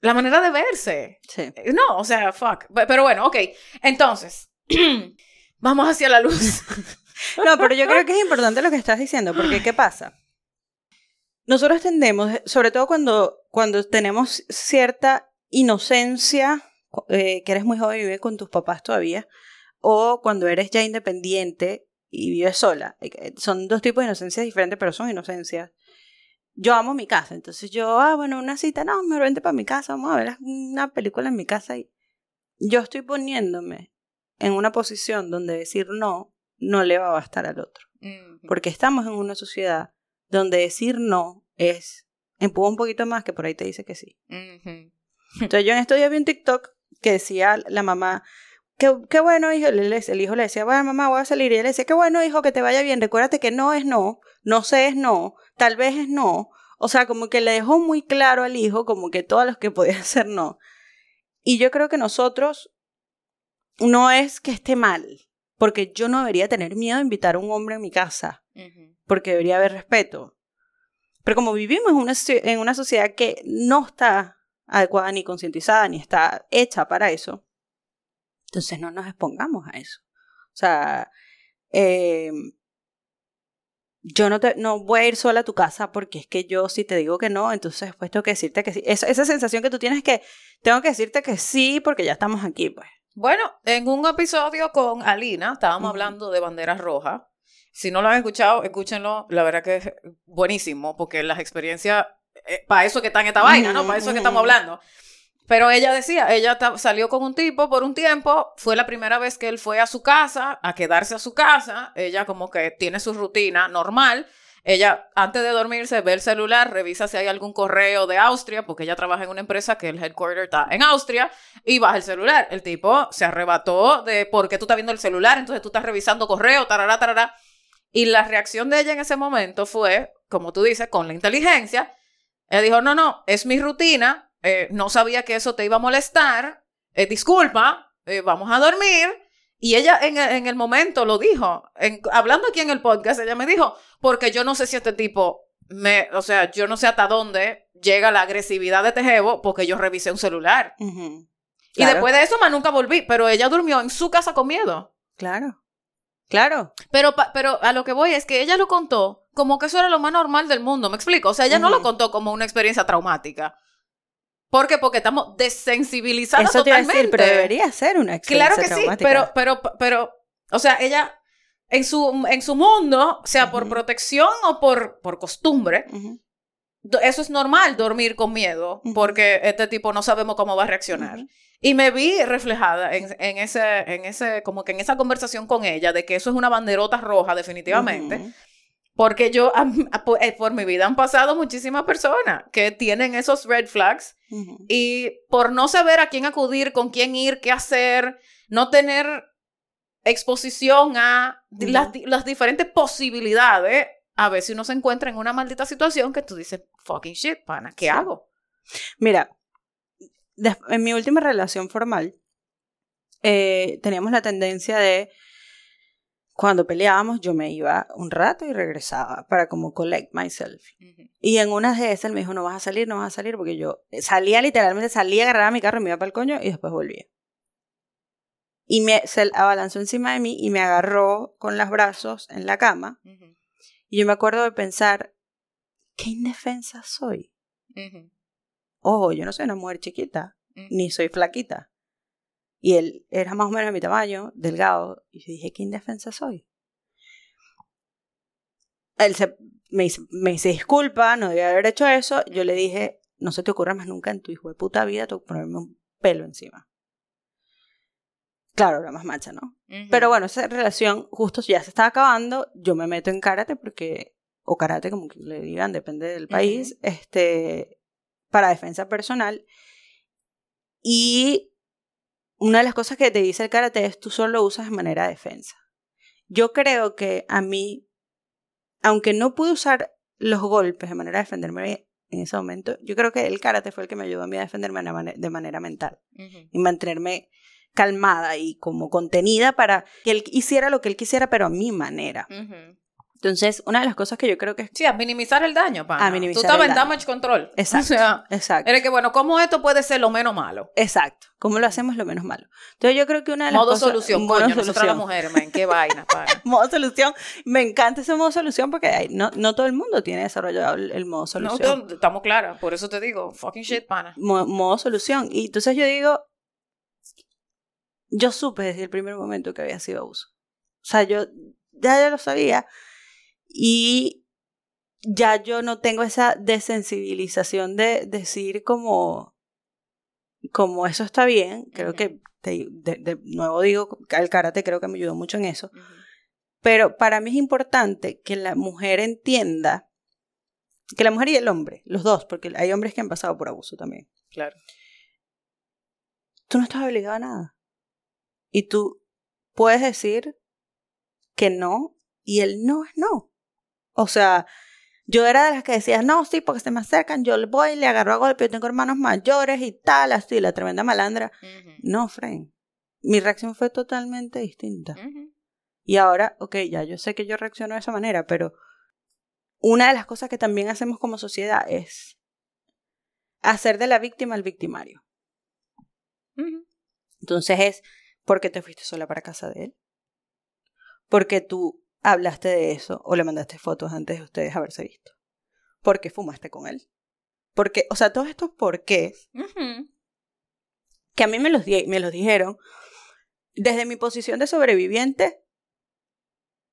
la manera de verse. Sí. Eh, no, o sea, fuck. Pero bueno, ok. Entonces, vamos hacia la luz. no, pero yo creo que es importante lo que estás diciendo, porque ¿qué pasa? Nosotros tendemos, sobre todo cuando, cuando tenemos cierta inocencia, eh, que eres muy joven y vives con tus papás todavía, o cuando eres ya independiente y vives sola. Eh, son dos tipos de inocencias diferentes, pero son inocencias. Yo amo mi casa, entonces yo, ah, bueno, una cita, no, me vente para mi casa, vamos a ver una película en mi casa y yo estoy poniéndome en una posición donde decir no no le va a bastar al otro. Porque estamos en una sociedad donde decir no es empuja un poquito más que por ahí te dice que sí. Entonces yo en estos días vi un TikTok que decía la mamá, qué, qué bueno hijo, el hijo le decía, bueno mamá voy a salir y él le decía, qué bueno hijo que te vaya bien, recuérdate que no es no, no sé es no, tal vez es no. O sea, como que le dejó muy claro al hijo como que todos los que podía hacer no. Y yo creo que nosotros no es que esté mal, porque yo no debería tener miedo de invitar a un hombre a mi casa porque debería haber respeto. Pero como vivimos en una, en una sociedad que no está adecuada ni concientizada ni está hecha para eso, entonces no nos expongamos a eso. O sea, eh, yo no, te, no voy a ir sola a tu casa porque es que yo si te digo que no, entonces después tengo que decirte que sí. Esa, esa sensación que tú tienes que, tengo que decirte que sí porque ya estamos aquí, pues. Bueno, en un episodio con Alina estábamos hablando de banderas rojas si no lo han escuchado, escúchenlo. La verdad que es buenísimo, porque las experiencias, eh, para eso que está en esta vaina, ¿no? Para eso que estamos hablando. Pero ella decía, ella salió con un tipo por un tiempo, fue la primera vez que él fue a su casa, a quedarse a su casa, ella como que tiene su rutina normal, ella antes de dormirse ve el celular, revisa si hay algún correo de Austria, porque ella trabaja en una empresa que el headquarter está en Austria, y baja el celular. El tipo se arrebató de por qué tú estás viendo el celular, entonces tú estás revisando correo, tarará, tarará. Y la reacción de ella en ese momento fue, como tú dices, con la inteligencia. Ella dijo, no, no, es mi rutina, eh, no sabía que eso te iba a molestar, eh, disculpa, eh, vamos a dormir. Y ella en, en el momento lo dijo, hablando aquí en el podcast, ella me dijo, porque yo no sé si este tipo me, o sea, yo no sé hasta dónde llega la agresividad de Tejebo porque yo revisé un celular. Y después de eso, más nunca volví, pero ella durmió en su casa con miedo. Claro. Claro. Pero, pero a lo que voy es que ella lo contó como que eso era lo más normal del mundo, ¿me explico? O sea, ella no lo contó como una experiencia traumática. ¿Por qué? Porque estamos desensibilizados eso totalmente. Te decir, pero debería ser una experiencia Claro que sí, pero, pero, pero, o sea, ella en su, en su mundo, sea por protección o por, por costumbre, eso es normal, dormir con miedo, porque este tipo no sabemos cómo va a reaccionar. Y me vi reflejada en, en, ese, en ese, como que en esa conversación con ella, de que eso es una banderota roja definitivamente. Porque yo, eh, por, mi vida han pasado muchísimas personas que tienen esos red flags y por no saber a quién acudir, con quién ir, qué hacer, no tener exposición a las, las, diferentes posibilidades, a ver si uno se encuentra en una maldita situación que tú dices, fucking shit, pana, ¿qué hago? Mira, en mi última relación formal, eh, teníamos la tendencia de cuando peleábamos yo me iba un rato y regresaba para como collect myself. Y en una de esas él me dijo, no vas a salir, no vas a salir, porque yo salía literalmente, salía, agarraba mi carro y me iba para el coño y después volvía. Y me, se abalanzó encima de mí y me agarró con los brazos en la cama. Y yo me acuerdo de pensar, qué indefensa soy. Ojo, yo no soy una mujer chiquita, ni soy flaquita. Y él era más o menos de mi tamaño, delgado. Y yo dije, ¿qué indefensa soy? Él se, me, dice, me dice, disculpa, no debía haber hecho eso. Yo le dije, no se te ocurra más nunca en tu hijo de puta vida ponerme un pelo encima. Claro, era más macha, ¿no? Pero bueno, esa relación justo ya se estaba acabando. Yo me meto en karate porque, o karate como que le digan, depende del país, este, para defensa personal. Y una de las cosas que te dice el karate es tú solo lo usas de manera de defensa. Yo creo que a mí, aunque no pude usar los golpes de manera de defenderme en ese momento, yo creo que el karate fue el que me ayudó a mí a defenderme de manera mental y mantenerme calmada y como contenida para que él hiciera lo que él quisiera, pero a mi manera. Entonces, una de las cosas que yo creo que... Sí, a minimizar el daño, pana. A minimizar Tú estabas en damage control. Exacto, o sea, exacto. Era que, bueno, ¿cómo esto puede ser lo menos malo? Exacto. ¿Cómo lo hacemos lo menos malo? Entonces, yo creo que una de las modo cosas... Solución, modo solución, nosotras las mujeres, man, qué vaina, pana. modo solución. Me encanta ese modo solución porque hay, no, no todo el mundo tiene desarrollado el, modo solución. No, estamos claras. Por eso te digo, fucking shit, pana. modo solución. Y entonces yo digo, yo supe desde el primer momento que había sido abuso. O sea, yo ya, ya lo sabía y ya yo no tengo esa desensibilización de decir como, como eso está bien. Creo que, de, nuevo digo, el karate creo que me ayudó mucho en eso. Pero para mí es importante que la mujer entienda, que la mujer y el hombre, los dos, porque hay hombres que han pasado por abuso también. Claro. Tú no estás obligado a nada. Y tú puedes decir que no y el no es no. O sea, yo era de las que decía, no, sí, porque se me acercan, yo le voy, le agarro a golpe, yo tengo hermanos mayores y tal, así, la tremenda malandra. No, Frank. Mi reacción fue totalmente distinta. Y ahora, ok, ya yo sé que yo reacciono de esa manera, pero una de las cosas que también hacemos como sociedad es hacer de la víctima el victimario. Entonces es, ¿Por qué te fuiste sola para casa de él? Porque tú hablaste de eso o le mandaste fotos antes de ustedes haberse visto. ¿Por qué fumaste con él? Porque, o sea, todos estos porqués que a mí me los, me los dijeron, desde mi posición de sobreviviente,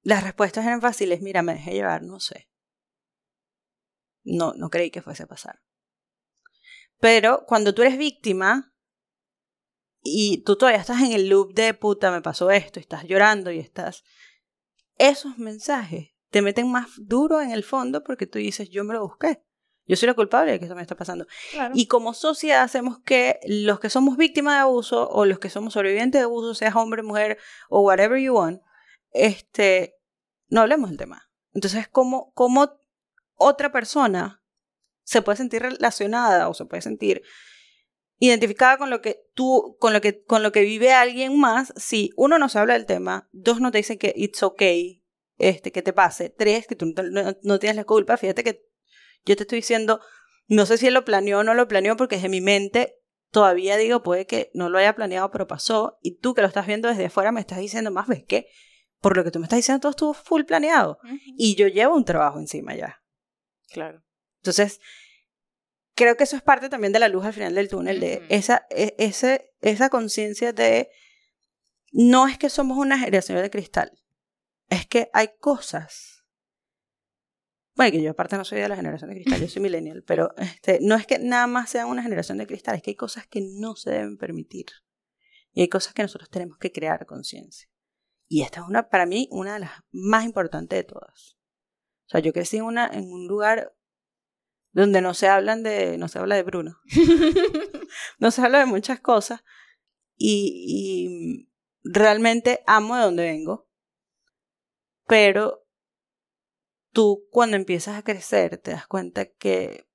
las respuestas eran fáciles. Mira, me dejé llevar, no sé. No, no creí que fuese a pasar. Pero cuando tú eres víctima, y tú todavía estás en el loop de puta, me pasó esto, y estás llorando y estás... Esos mensajes te meten más duro en el fondo porque tú dices, yo me lo busqué. Yo soy la culpable de que eso me está pasando. Y como sociedad hacemos que los que somos víctimas de abuso o los que somos sobrevivientes de abuso, seas hombre, mujer o whatever you want, este, no hablemos del tema. Entonces, ¿cómo, cómo otra persona se puede sentir relacionada o se puede sentir identificada con lo que tú, con lo que, con lo que vive alguien más, si uno no se habla del tema, dos no te dicen que it's okay, este, que te pase, tres, que tú no, tienes la culpa, fíjate que yo te estoy diciendo, no sé si él lo planeó o no lo planeó, porque desde mi mente todavía digo, puede que no lo haya planeado, pero pasó, y tú que lo estás viendo desde afuera me estás diciendo más, ¿ves qué? Por lo que tú me estás diciendo, todo estuvo full planeado. Y yo llevo un trabajo encima ya. Claro. Entonces, creo que eso es parte también de la luz al final del túnel, de esa, e, ese, esa conciencia de no es que somos una generación de cristal, es que hay cosas. Bueno, que yo aparte no soy de la generación de cristal, yo soy millennial, pero este, no es que nada más sea una generación de cristal, es que hay cosas que no se deben permitir. Y hay cosas que nosotros tenemos que crear conciencia. Y esta es una, para mí, una de las más importantes de todas. O sea, yo crecí en, una, en un lugar donde no se hablan de, no se habla de Bruno. no se habla de muchas cosas. Y, realmente amo de donde vengo. Pero tú cuando empiezas a crecer te das cuenta que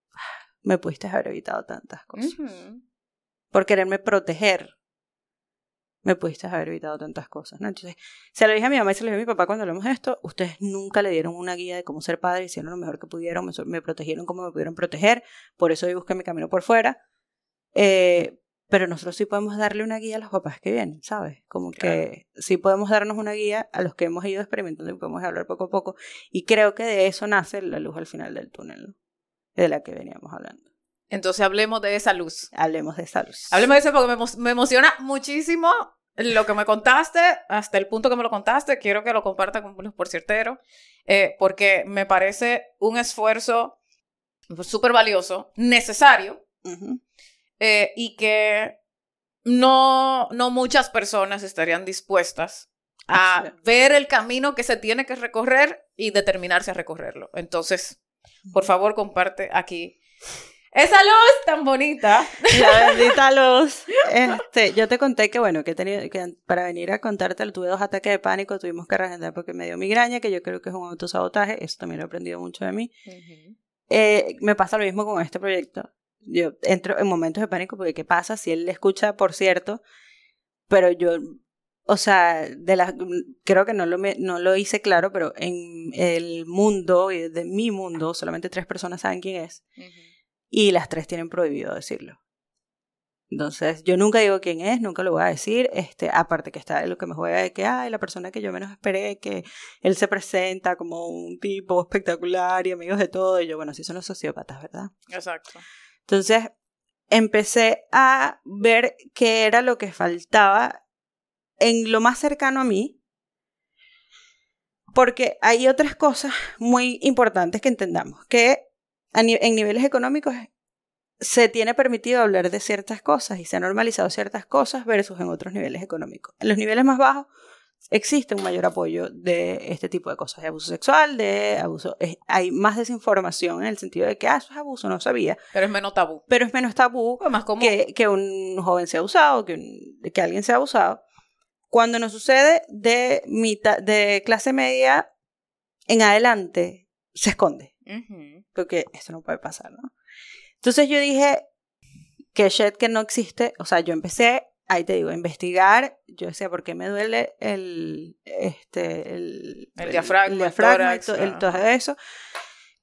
me pudiste haber evitado tantas cosas. Por quererme proteger me pudiste haber evitado tantas cosas, ¿no? Entonces, se lo dije a mi mamá y se lo dije a mi papá cuando hablamos de esto, ustedes nunca le dieron una guía de cómo ser padre, hicieron lo mejor que pudieron, me, protegieron como me pudieron proteger, por eso hoy busqué mi camino por fuera, eh, pero nosotros sí podemos darle una guía a los papás que vienen, ¿sabes? Como que sí podemos darnos una guía a los que hemos ido experimentando y podemos hablar poco a poco, y creo que de eso nace la luz al final del túnel, ¿no? de la que veníamos hablando. Entonces hablemos de esa luz. Hablemos de esa luz. Hablemos de eso porque me, emociona muchísimo lo que me contaste, hasta el punto que me lo contaste. Quiero que lo comparta con los por ciertero, eh, porque me parece un esfuerzo súper valioso, necesario, eh, y que no, no muchas personas estarían dispuestas a ver el camino que se tiene que recorrer y determinarse a recorrerlo. Entonces, por favor, comparte aquí esa luz tan bonita. La bendita luz. Este, yo te conté que, bueno, que, he tenido, que para venir a contarte, tuve dos ataques de pánico, tuvimos que reagendar porque me dio migraña, que yo creo que es un autosabotaje, eso también lo he aprendido mucho de mí. Eh, me pasa lo mismo con este proyecto. Yo entro en momentos de pánico porque ¿qué pasa si él le escucha, por cierto? Pero yo, o sea, de la, creo que no lo, no lo hice claro, pero en el mundo, de mi mundo, solamente tres personas saben quién es y las tres tienen prohibido decirlo. Entonces, yo nunca digo quién es, nunca lo voy a decir, este, aparte que está lo que me juega de que, ay, la persona que yo menos esperé, que él se presenta como un tipo espectacular y amigos de todo, y yo, bueno, sí son los sociópatas, ¿verdad? Exacto. Entonces, empecé a ver qué era lo que faltaba en lo más cercano a mí, porque hay otras cosas muy importantes que entendamos, que en niveles económicos se tiene permitido hablar de ciertas cosas y se ha normalizado ciertas cosas versus en otros niveles económicos. En los niveles más bajos existe un mayor apoyo de este tipo de cosas, de abuso sexual, de abuso... hay más desinformación en el sentido de que, ah, eso es abuso, no sabía. Pero es menos tabú. Pero es menos tabú más que, que un joven sea abusado, que, que alguien sea abusado. Cuando nos sucede de, mitad, de clase media en adelante, se esconde porque esto no puede pasar, ¿no? Entonces yo dije que shit que no existe, o sea, yo empecé, ahí te digo, a investigar, yo decía, ¿por qué me duele el, este, el, el diafragma, el, diafragma, el, todo eso?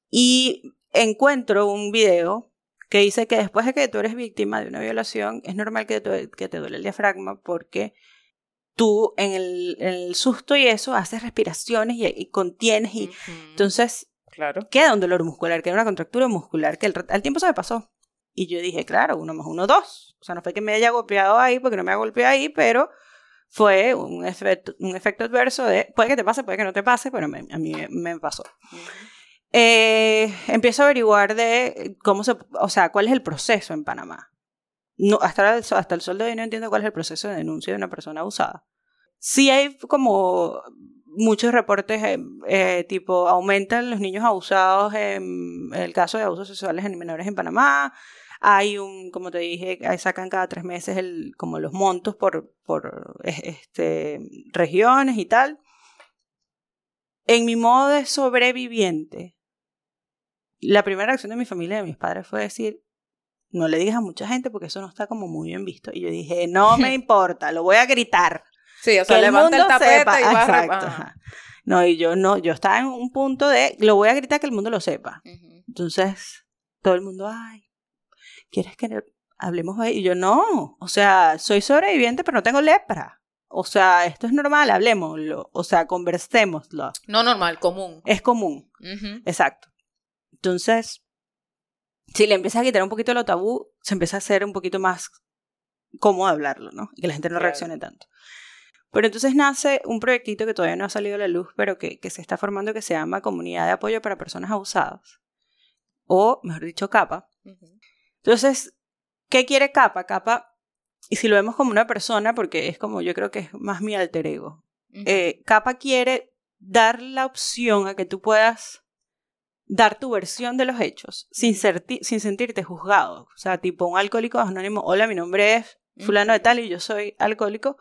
Y encuentro un video que dice que después de que tú eres víctima de una violación, es normal que te, que te duele el diafragma porque tú en el, el susto y eso haces respiraciones y, contienes y entonces Claro. Queda un dolor muscular, queda una contractura muscular, que al tiempo se me pasó. Y yo dije, claro, uno más uno, dos. O sea, no fue que me haya golpeado ahí, porque no me ha golpeado ahí, pero fue un efecto, un efecto adverso de, puede que te pase, puede que no te pase, pero a mí me pasó. Eh, empiezo a averiguar de cómo se, o sea, cuál es el proceso en Panamá. No, hasta, el, hasta el sol de hoy no entiendo cuál es el proceso de denuncia de una persona abusada. Sí hay como muchos reportes eh, eh, tipo aumentan los niños abusados en, el caso de abusos sexuales en menores en Panamá. Hay un, como te dije, sacan cada tres meses el, como los montos por, por este, regiones y tal. En mi modo de sobreviviente, la primera reacción de mi familia y de mis padres fue decir, no le digas a mucha gente porque eso no está como muy bien visto. Y yo dije, no me importa, lo voy a gritar. Sí, o sea, levanta el, tapete y va Exacto, No, y yo no, yo estaba en un punto de, lo voy a gritar que el mundo lo sepa. Entonces, todo el mundo, ay, ¿quieres que hablemos hoy? Y yo, no, o sea, soy sobreviviente, pero no tengo lepra. O sea, esto es normal, hablemoslo. O sea, conversémoslo. No normal, común. Es común. Exacto. Entonces, si le empieza a quitar un poquito lo tabú, se empieza a hacer un poquito más cómodo hablarlo, ¿no? Y que la gente no reaccione tanto. Pero entonces nace un proyectito que todavía no ha salido a la luz, pero que, que se está formando que se llama Comunidad de Apoyo para Personas Abusadas. O, mejor dicho, CAPA. Entonces, ¿qué quiere CAPA? CAPA, y si lo vemos como una persona, porque es como yo creo que es más mi alter ego. Eh, CAPA quiere dar la opción a que tú puedas dar tu versión de los hechos sin, sin sentirte juzgado. O sea, tipo un alcohólico anónimo, hola, mi nombre es fulano de tal y yo soy alcohólico.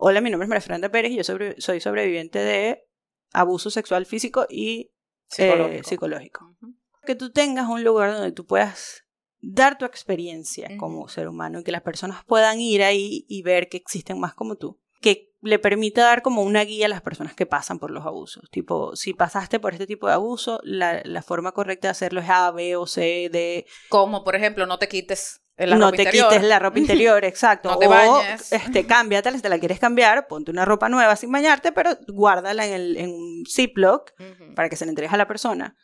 Hola, mi nombre es María Fernanda Pérez y yo soy sobreviviente de abuso sexual físico y eh, psicológico. Que tú tengas un lugar donde tú puedas dar tu experiencia como ser humano y que las personas puedan ir ahí y ver que existen más como tú. Que le permita dar como una guía a las personas que pasan por los abusos. Tipo, si pasaste por este tipo de abuso, la, la forma correcta de hacerlo es A, B o C, D. Como, por ejemplo, no te quites no te quites la ropa interior, exacto. no te bañes. O, este, cámbiatela, si te la quieres cambiar, ponte una ropa nueva sin bañarte, pero guárdala en, el, en un Ziploc para que se le entregue a la persona.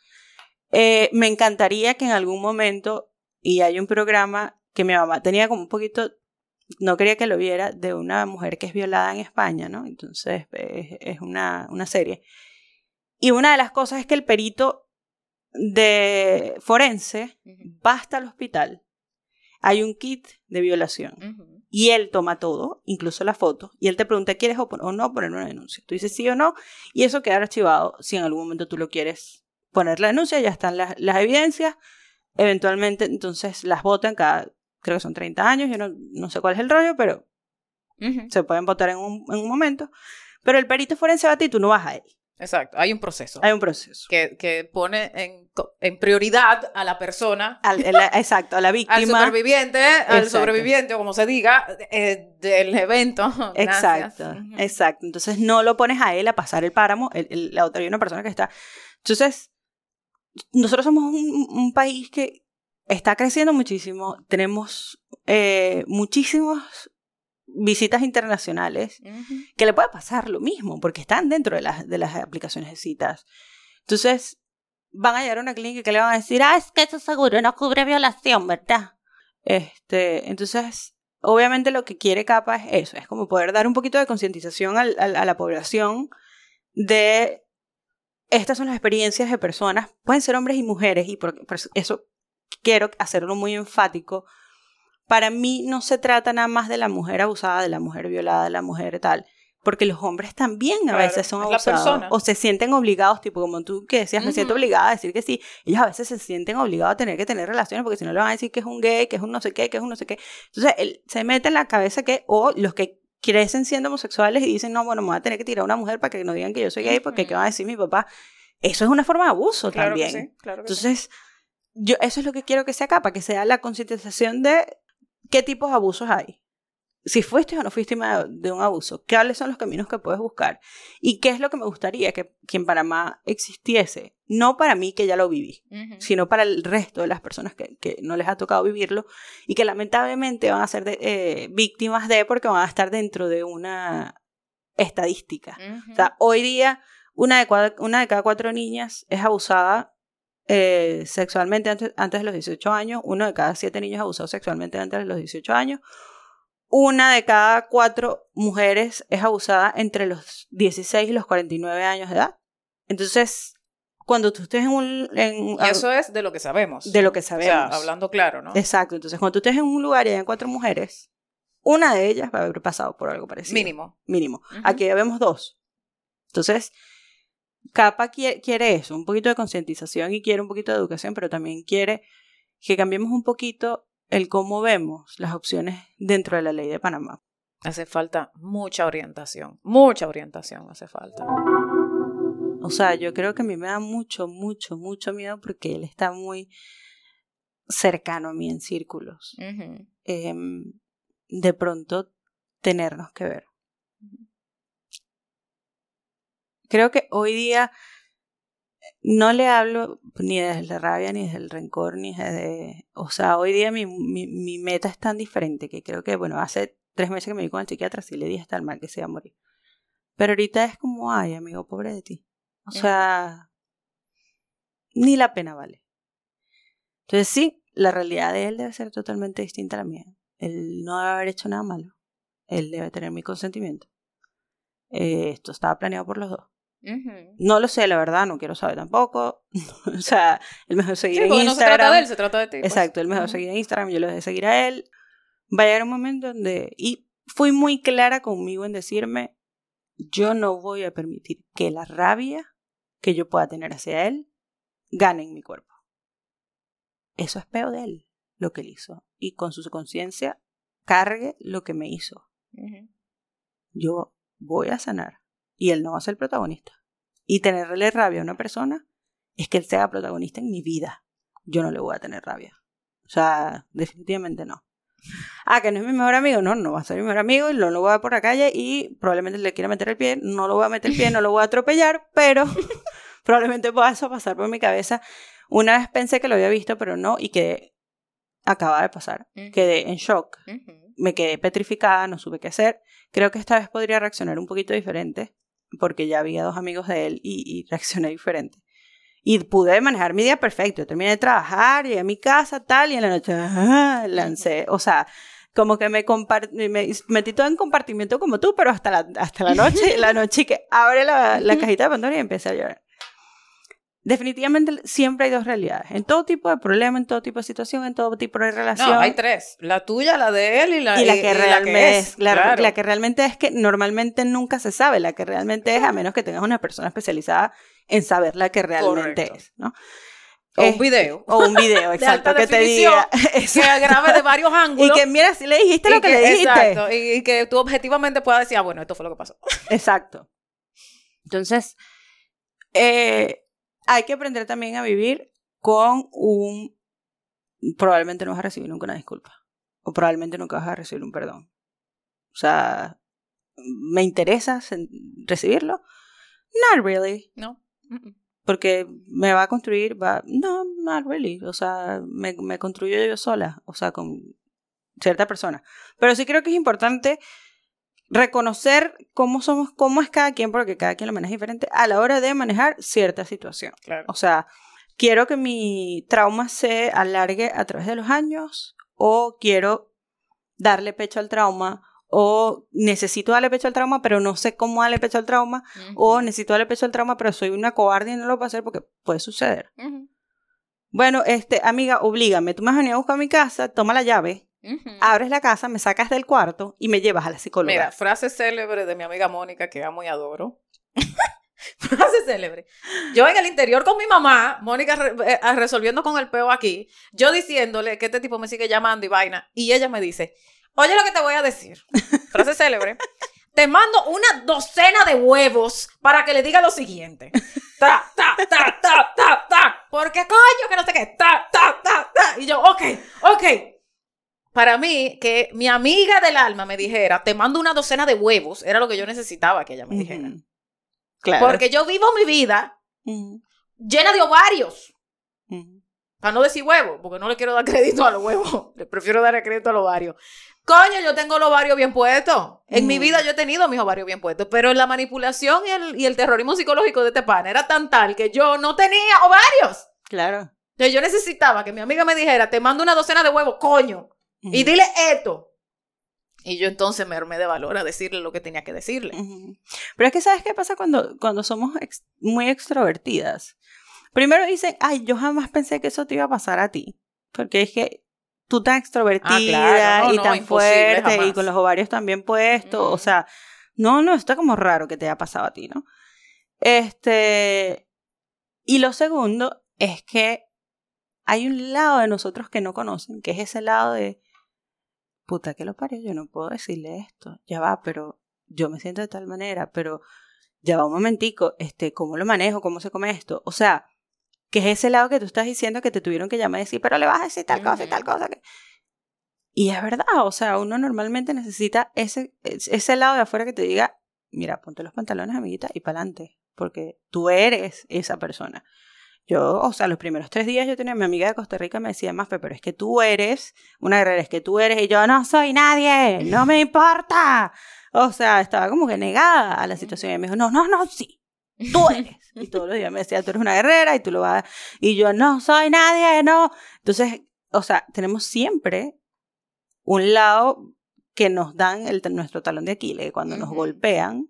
Eh, me encantaría que en algún momento, y hay un programa que mi mamá tenía como un poquito, no quería que lo viera, de una mujer que es violada en España, ¿no? Entonces es, una, una serie. Y una de las cosas es que el perito de forense va hasta el hospital hay un kit de violación. y él toma todo, incluso la foto, y él te pregunta, ¿quieres o, o no poner una denuncia? Tú dices sí o no, y eso queda archivado si en algún momento tú lo quieres poner la denuncia, ya están las, las evidencias, eventualmente entonces las votan cada, creo que son 30 años, yo no, no sé cuál es el rollo, pero se pueden votar en un, en un momento, pero el perito forense va a ti y tú no vas a él, Exacto, hay un proceso hay un proceso. que, que pone en, en prioridad a la persona, Al- exacto, a la al víctima. superviviente, al Exacto. sobreviviente, o como se diga, eh, del evento. Exacto, exacto. Entonces no lo pones a él a pasar el páramo, el- el- la otra hay una persona que está. Entonces, nosotros somos un, un país que está creciendo muchísimo, tenemos eh, muchísimas visitas internacionales Ujú. que le puede pasar lo mismo, porque están dentro de las, de las aplicaciones de citas. Entonces, van a llegar a una clínica que le van a decir, ah, es que eso seguro no cubre violación, ¿verdad? Este, entonces, obviamente lo que quiere Capa es eso, es como poder dar un poquito de concientización al- al- a la población de estas son las experiencias de personas, pueden ser hombres y mujeres, y por, por eso quiero hacerlo muy enfático. Para mí no se trata nada más de la mujer abusada, de la mujer violada, de la mujer tal, porque los hombres también a Claro, veces son abusados o se sienten obligados, tipo como tú que decías, me siento obligada a decir que sí. Ellos a veces se sienten obligados a tener que tener relaciones porque si no le van a decir que es un gay, que es un no sé qué, que es un no sé qué. Entonces él se mete en la cabeza que, o los que crecen siendo homosexuales y dicen, no, bueno, me voy a tener que tirar a una mujer para que no digan que yo soy gay porque Ujú. qué va a decir mi papá. Eso es una forma de abuso Claro que también. sí, claro que sí. Entonces, yo eso es lo que quiero que sea acá, para que sea la concientización de qué tipos de abusos hay. Si fuiste o no fuiste víctima de, un abuso, cuáles son los caminos que puedes buscar y qué es lo que me gustaría que, que en Panamá existiese. No para mí, que ya lo viví, Ujú. sino para el resto de las personas que, que no les ha tocado vivirlo y que lamentablemente van a ser de- eh, víctimas de porque van a estar dentro de una estadística. Ujú. O sea, hoy día una de, cua- una de cada cuatro niñas es abusada eh, sexualmente antes, antes de los 18 años, uno de cada siete niños abusado sexualmente antes de los 18 años, una de cada cuatro mujeres es abusada entre los 16 y los 49 años de edad. Entonces, cuando tú estés en un... en- y eso es de lo que sabemos. de lo que O sea, sabemos. hablando claro, ¿no? Exacto, entonces cuando tú estés en un lugar y hayan cuatro mujeres, una de ellas va a haber pasado por algo parecido. Mínimo. Mínimo. Aquí ya vemos dos. Entonces, Capa quiere, quiere eso, un poquito de concientización y quiere un poquito de educación, pero también quiere que cambiemos un poquito el cómo vemos las opciones dentro de la ley de Panamá. Hace falta mucha orientación. Mucha orientación hace falta. O sea, yo creo que a mí me da mucho, mucho, mucho miedo porque él está muy cercano a mí en círculos. Em, de pronto tenernos que ver. Creo que hoy día no le hablo ni desde la rabia, ni desde el rencor, ni desde... O sea, hoy día mi, mi, mi meta es tan diferente que creo que, bueno, hace tres meses que me vi con el psiquiatra, sí le dije hasta el mal que se iba a morir. Pero ahorita es como, ay, amigo, pobre de ti. O sea, ni la pena vale. Entonces sí, la realidad de él debe ser totalmente distinta a la mía. Él no debe haber hecho nada malo. Él debe tener mi consentimiento. Eh, esto estaba planeado por los dos. No lo sé, la verdad, no quiero saber tampoco. o sea, él me dejó seguir Sí, en porque no se Instagram. trata de él, se trata de ti. pues. Exacto, él me dejó Ujú. seguir en Instagram, yo lo dejé seguir a él. Va a llegar un momento donde... Y fui muy clara conmigo en decirme, yo no voy a permitir que la rabia que yo pueda tener hacia él gane en mi cuerpo. Eso es peor de él, lo que él hizo. Y con su conciencia cargue lo que me hizo. Yo voy a sanar. Y él no va a ser el protagonista. Y tenerle rabia a una persona es que él sea protagonista en mi vida. Yo no le voy a tener rabia. O sea, definitivamente no. Ah, que no es mi mejor amigo. No, no va a ser mi mejor amigo y no lo voy a por la calle y probablemente le quiera meter el pie. No lo voy a meter el pie, no lo voy a atropellar, pero probablemente pueda eso pasar por mi cabeza. Una vez pensé que lo había visto, pero no, y que acaba de pasar. Ujú. Quedé en shock me quedé petrificada, no supe qué hacer. Creo que esta vez podría reaccionar un poquito diferente, porque ya había dos amigos de él y, y reaccioné diferente. Y pude manejar mi día perfecto. Yo terminé de trabajar, llegué a mi casa, tal, y en la noche ah, lancé. O sea, como que me, me metí todo en compartimiento como tú, pero hasta la, hasta la noche, la noche que abre la, la cajita de Pandora y empecé a llorar. Definitivamente siempre hay dos realidades. En todo tipo de problema, en todo tipo de situación, en todo tipo de relación. No, hay tres. La tuya, la de él y la, y la que realmente es. La, claro. la que realmente es que normalmente nunca se sabe. La que realmente es, a menos que tengas una persona especializada en saber la que realmente Correcto. es, ¿no? O un video. O un video, De exacto, alta que te diga. Que grabe de varios Y ángulos. que mira, si le dijiste lo y que, le dijiste. Exacto. Y, y que tú objetivamente puedas decir, ah, bueno, esto fue lo que pasó. Exacto. Entonces, eh, hay que aprender también a vivir con un... Probablemente no vas a recibir nunca una disculpa. O probablemente nunca vas a recibir un perdón. O sea, ¿me interesa recibirlo? Not really. No. Mm, mm. Porque me va a construir, va... No, not really. O sea, me, me construyo yo sola. O sea, con cierta persona. Pero sí creo que es importante reconocer cómo somos, cómo es cada quien, porque cada quien lo maneja diferente, a la hora de manejar cierta situación. Claro. O sea, quiero que mi trauma se alargue a través de los años, o quiero darle pecho al trauma, o necesito darle pecho al trauma, pero no sé cómo darle pecho al trauma, o necesito darle pecho al trauma, pero soy una cobarde y no lo puedo hacer porque puede suceder. Bueno, este, amiga, oblígame, tú me has venido a buscar a mi casa, toma la llave, Ujú. abres la casa, me sacas del cuarto y me llevas a la psicóloga. Mira, frase célebre de mi amiga Mónica, que amo y adoro. frase célebre. Yo en el interior con mi mamá, Mónica re- eh, resolviendo con el peo aquí, yo diciéndole que este tipo me sigue llamando y vaina, y ella me dice, oye lo que te voy a decir. Frase célebre. Te mando una docena de huevos para que le diga lo siguiente. Ta, ta, ta, ta, ta, ta. Porque coño, que no sé qué. Ta, ta, ta, ta. Y yo, ok, ok para mí, que mi amiga del alma me dijera, te mando una docena de huevos, era lo que yo necesitaba que ella me dijera. Claro. Porque yo vivo mi vida llena de ovarios. Para no decir huevos, porque no le quiero dar crédito a los huevos. Le prefiero dar crédito a los ovarios. Coño, yo tengo los ovarios bien puestos. En mi vida yo he tenido mis ovarios bien puestos. Pero la manipulación y el, y el terrorismo psicológico de este pan era tan tal que yo no tenía ovarios. Claro. Entonces yo necesitaba que mi amiga me dijera, te mando una docena de huevos, coño. Y dile esto. Y yo entonces me armé de valor a decirle lo que tenía que decirle. Pero es que, ¿sabes qué pasa cuando, cuando somos ex- muy extrovertidas? Primero dicen, ay, yo jamás pensé que eso te iba a pasar a ti. Porque es que tú tan extrovertida Ah, claro, no, y no, tan fuerte y con los ovarios también puestos. O sea, no, no, está como raro que te haya pasado a ti, ¿no? Este. Y lo segundo es que hay un lado de nosotros que no conocen, que es ese lado de, puta, que lo parió, yo no puedo decirle esto, ya va, pero yo me siento de tal manera, pero ya va un momentico, este, ¿cómo lo manejo? ¿Cómo se come esto? O sea, que es ese lado que tú estás diciendo que te tuvieron que llamar y decir, pero le vas a decir tal cosa y tal cosa. que-". Y es verdad, o sea, uno normalmente necesita ese, ese lado de afuera que te diga, mira, ponte los pantalones, amiguita, y para adelante, porque tú eres esa persona. Yo, o sea, los primeros tres días yo tenía a mi amiga de Costa Rica, me decía, Mafe, pero es que tú eres una guerrera, es que tú eres, y yo no soy nadie, no me importa. O sea, estaba como que negada a la situación. Y me dijo, no, no, no, sí, tú eres. Y todos los días me decía, tú eres una guerrera y tú lo vas. Y yo no soy nadie, no. Entonces, o sea, tenemos siempre un lado que nos dan el, nuestro talón de Aquiles, cuando nos Ujú. golpean.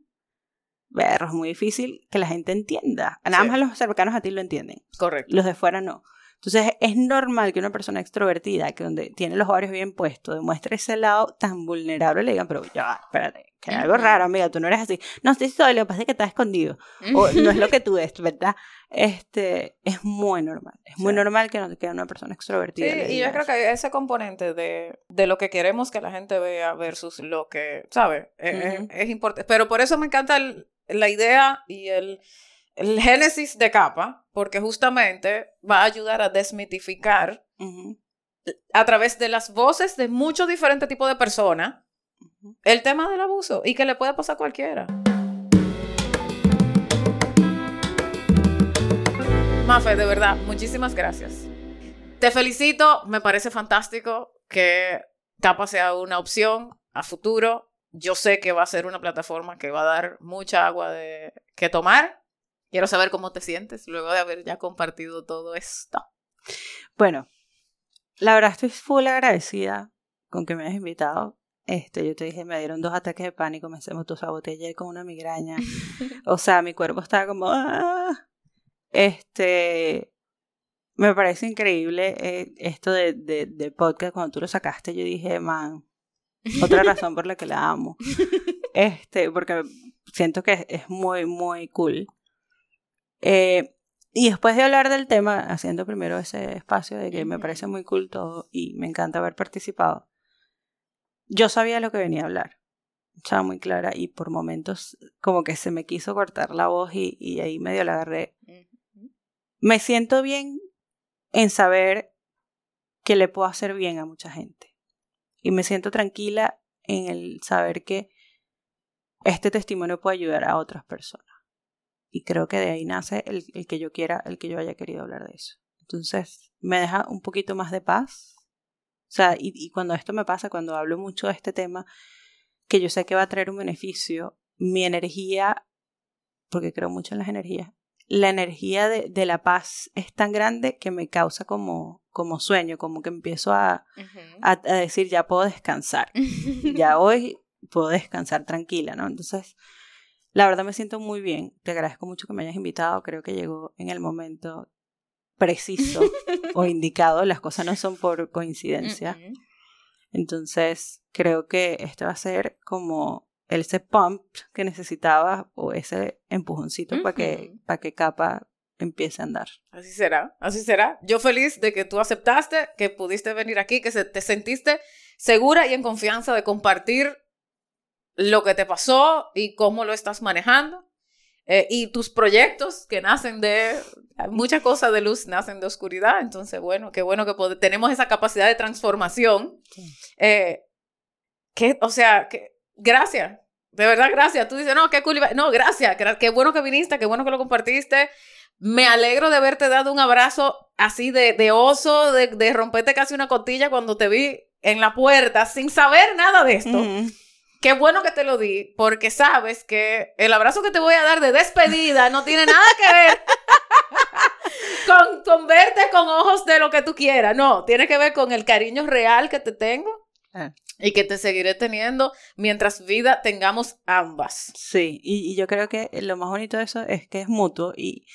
Berro, es muy difícil que la gente entienda. Nada Sí. más los cercanos a ti lo entienden, Correcto. los de fuera no. Entonces es normal que una persona extrovertida, que donde tiene los ovarios bien puestos, demuestre ese lado tan vulnerable, le digan, pero ya, espérate, que hay algo raro, amiga, tú no eres así. No, sí soy, lo que pasa es que estás escondido. O no es lo que tú eres, ¿verdad? Este, es muy normal. Es muy Sí. normal que, no, que una persona Sí, extrovertida. le y yo creo eso. que ese componente de, de lo que queremos que la gente vea versus lo que, ¿sabes? Es, Ujú. es importante. Pero por eso me encanta el- la idea y el, el génesis de capa, porque justamente va a ayudar a desmitificar a través de las voces de muchos diferentes tipos de personas el tema del abuso y que le puede pasar a cualquiera. Mafe, de verdad, muchísimas gracias. Te felicito, me parece fantástico que Capa sea una opción a futuro. Yo sé que va a ser una plataforma que va a dar mucha agua de que tomar. Quiero saber cómo te sientes luego de haber ya compartido todo esto. Bueno, la verdad estoy full agradecida con que me hayas invitado. Este, yo te dije, me dieron dos ataques de pánico, me autosaboteé ayer con una migraña. O sea, mi cuerpo estaba como... "Ah". Este, me parece increíble eh, esto de, de, de, podcast. Cuando tú lo sacaste, yo dije, man, otra razón por la que la amo. Este, porque siento que es muy, muy cool. Eh, y después de hablar del tema, haciendo primero ese espacio de que me parece muy cool todo y me encanta haber participado, yo sabía lo que venía a hablar. Estaba muy clara y por momentos como que se me quiso cortar la voz y, y ahí medio la agarré. Me siento bien en saber que le puedo hacer bien a mucha gente. Y me siento tranquila en el saber que este testimonio puede ayudar a otras personas. Y creo que de ahí nace el, el, que yo quiera, el que yo haya querido hablar de eso. Entonces, me deja un poquito más de paz. O sea, y, y cuando esto me pasa, cuando hablo mucho de este tema, que yo sé que va a traer un beneficio, mi energía, porque creo mucho en las energías, la energía de, de la paz es tan grande que me causa como, como sueño, como que empiezo a, uh -huh. a, a, decir, ya puedo descansar, ya hoy puedo descansar tranquila, ¿no? Entonces, la verdad me siento muy bien, te agradezco mucho que me hayas invitado, creo que llegó en el momento preciso o indicado, las cosas no son por coincidencia. Uh -huh. Entonces, creo que este va a ser como ese pump que necesitaba o ese empujoncito uh -huh. para que, para que capa empiece a andar. Así será, así será. Yo feliz de que tú aceptaste, que pudiste venir aquí, que se, te sentiste segura y en confianza de compartir lo que te pasó y cómo lo estás manejando. Eh, y tus proyectos que nacen de muchas cosas de luz nacen de oscuridad entonces bueno qué bueno que tenemos esa capacidad de transformación sí. eh, que o sea que gracias. De verdad gracias. Tú dices no qué cool no gracias. Qué bueno que viniste qué bueno que lo compartiste. Me alegro de haberte dado un abrazo así de, de oso de, de romperte casi una cotilla cuando te vi en la puerta sin saber nada de esto. Mm -hmm qué bueno que te lo di, porque sabes que el abrazo que te voy a dar de despedida no tiene nada que ver con, con, verte con ojos de lo que tú quieras. No, tiene que ver con el cariño real que te tengo. Ah. Y que te seguiré teniendo mientras vida tengamos ambas. Sí, y, y yo creo que lo más bonito de eso es que es mutuo y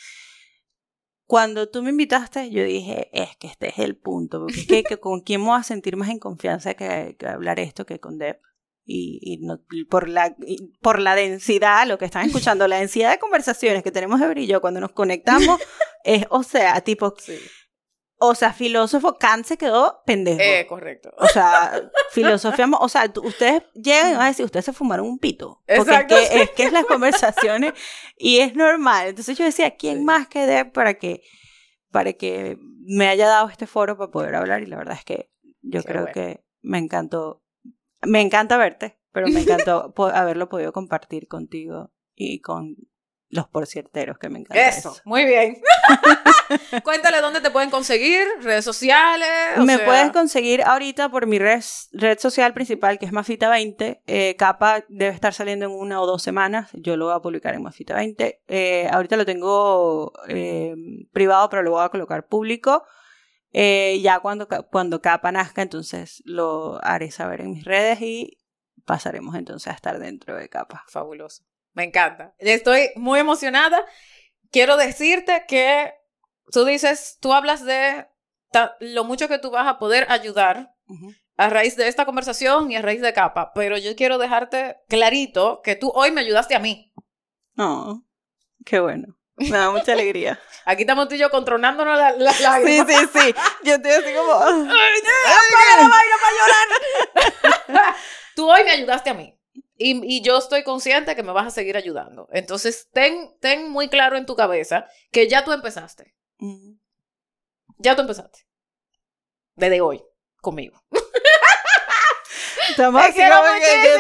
cuando tú me invitaste, yo dije, es que este es el punto, porque es que, que con quién me voy a sentir más en confianza que, que hablar esto que con Deb y, y, no, por, la, y por la densidad, lo que están escuchando, la densidad de conversaciones que tenemos de brillo cuando nos conectamos, es, o sea, tipo, sí. O sea, filósofo, Kant se quedó pendejo. Eh, correcto. O sea, filosofiamos, o sea, ustedes llegan a decir, ustedes se fumaron un pito. Porque Exacto, es, que, es que es las conversaciones y es normal. Entonces yo decía, ¿quién sí. más que Deb para que, para que me haya dado este foro para poder hablar? Y la verdad es que yo Qué creo bueno. que me encantó me encanta verte, pero me encantó haberlo podido compartir contigo y con los porcierteros que me encantan. Eso, eso. muy bien. Cuéntale dónde te pueden conseguir, redes sociales. me sea... puedes conseguir ahorita por mi red, red social principal, que es Mafita20. Eh, capa debe estar saliendo en una o dos semanas. Yo lo voy a publicar en Mafita20. Eh, ahorita lo tengo eh, privado, pero lo voy a colocar público. Ya cuando, cuando Capa nazca, entonces lo haré saber en mis redes y pasaremos entonces a estar dentro de Capa. Fabuloso. Me encanta. Estoy muy emocionada. Quiero decirte que tú dices, tú hablas de lo mucho que tú vas a poder ayudar uh -huh. a raíz de esta conversación y a raíz de Capa, pero yo quiero dejarte clarito que tú hoy me ayudaste a mí. Oh, qué bueno. Me da mucha alegría. Aquí estamos tú y yo controlándonos las la lágrimas. Sí, sí, sí. Yo estoy así como... ¡Ay, apaga la vaina para llorar! tú hoy me ayudaste a mí. Y, y, yo estoy consciente que me vas a seguir ayudando. Entonces, ten, ten muy claro en tu cabeza que ya tú empezaste. Mm. Ya tú empezaste. Desde hoy, conmigo. Te quiero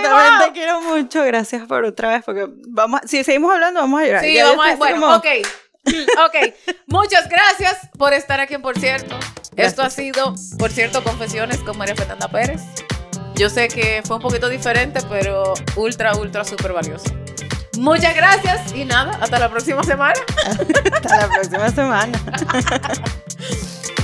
también te quiero mucho. Gracias por otra vez, porque vamos, si seguimos hablando, vamos a llorar. Sí, ya vamos a, bueno, como... ok. ok, muchas gracias por estar aquí en Por Cierto. Gracias. Esto ha sido, por cierto, Confesiones con María Fernanda Pérez. Yo sé que fue un poquito diferente, pero ultra, ultra, súper valioso. Muchas gracias y nada, hasta la próxima semana. hasta la próxima semana.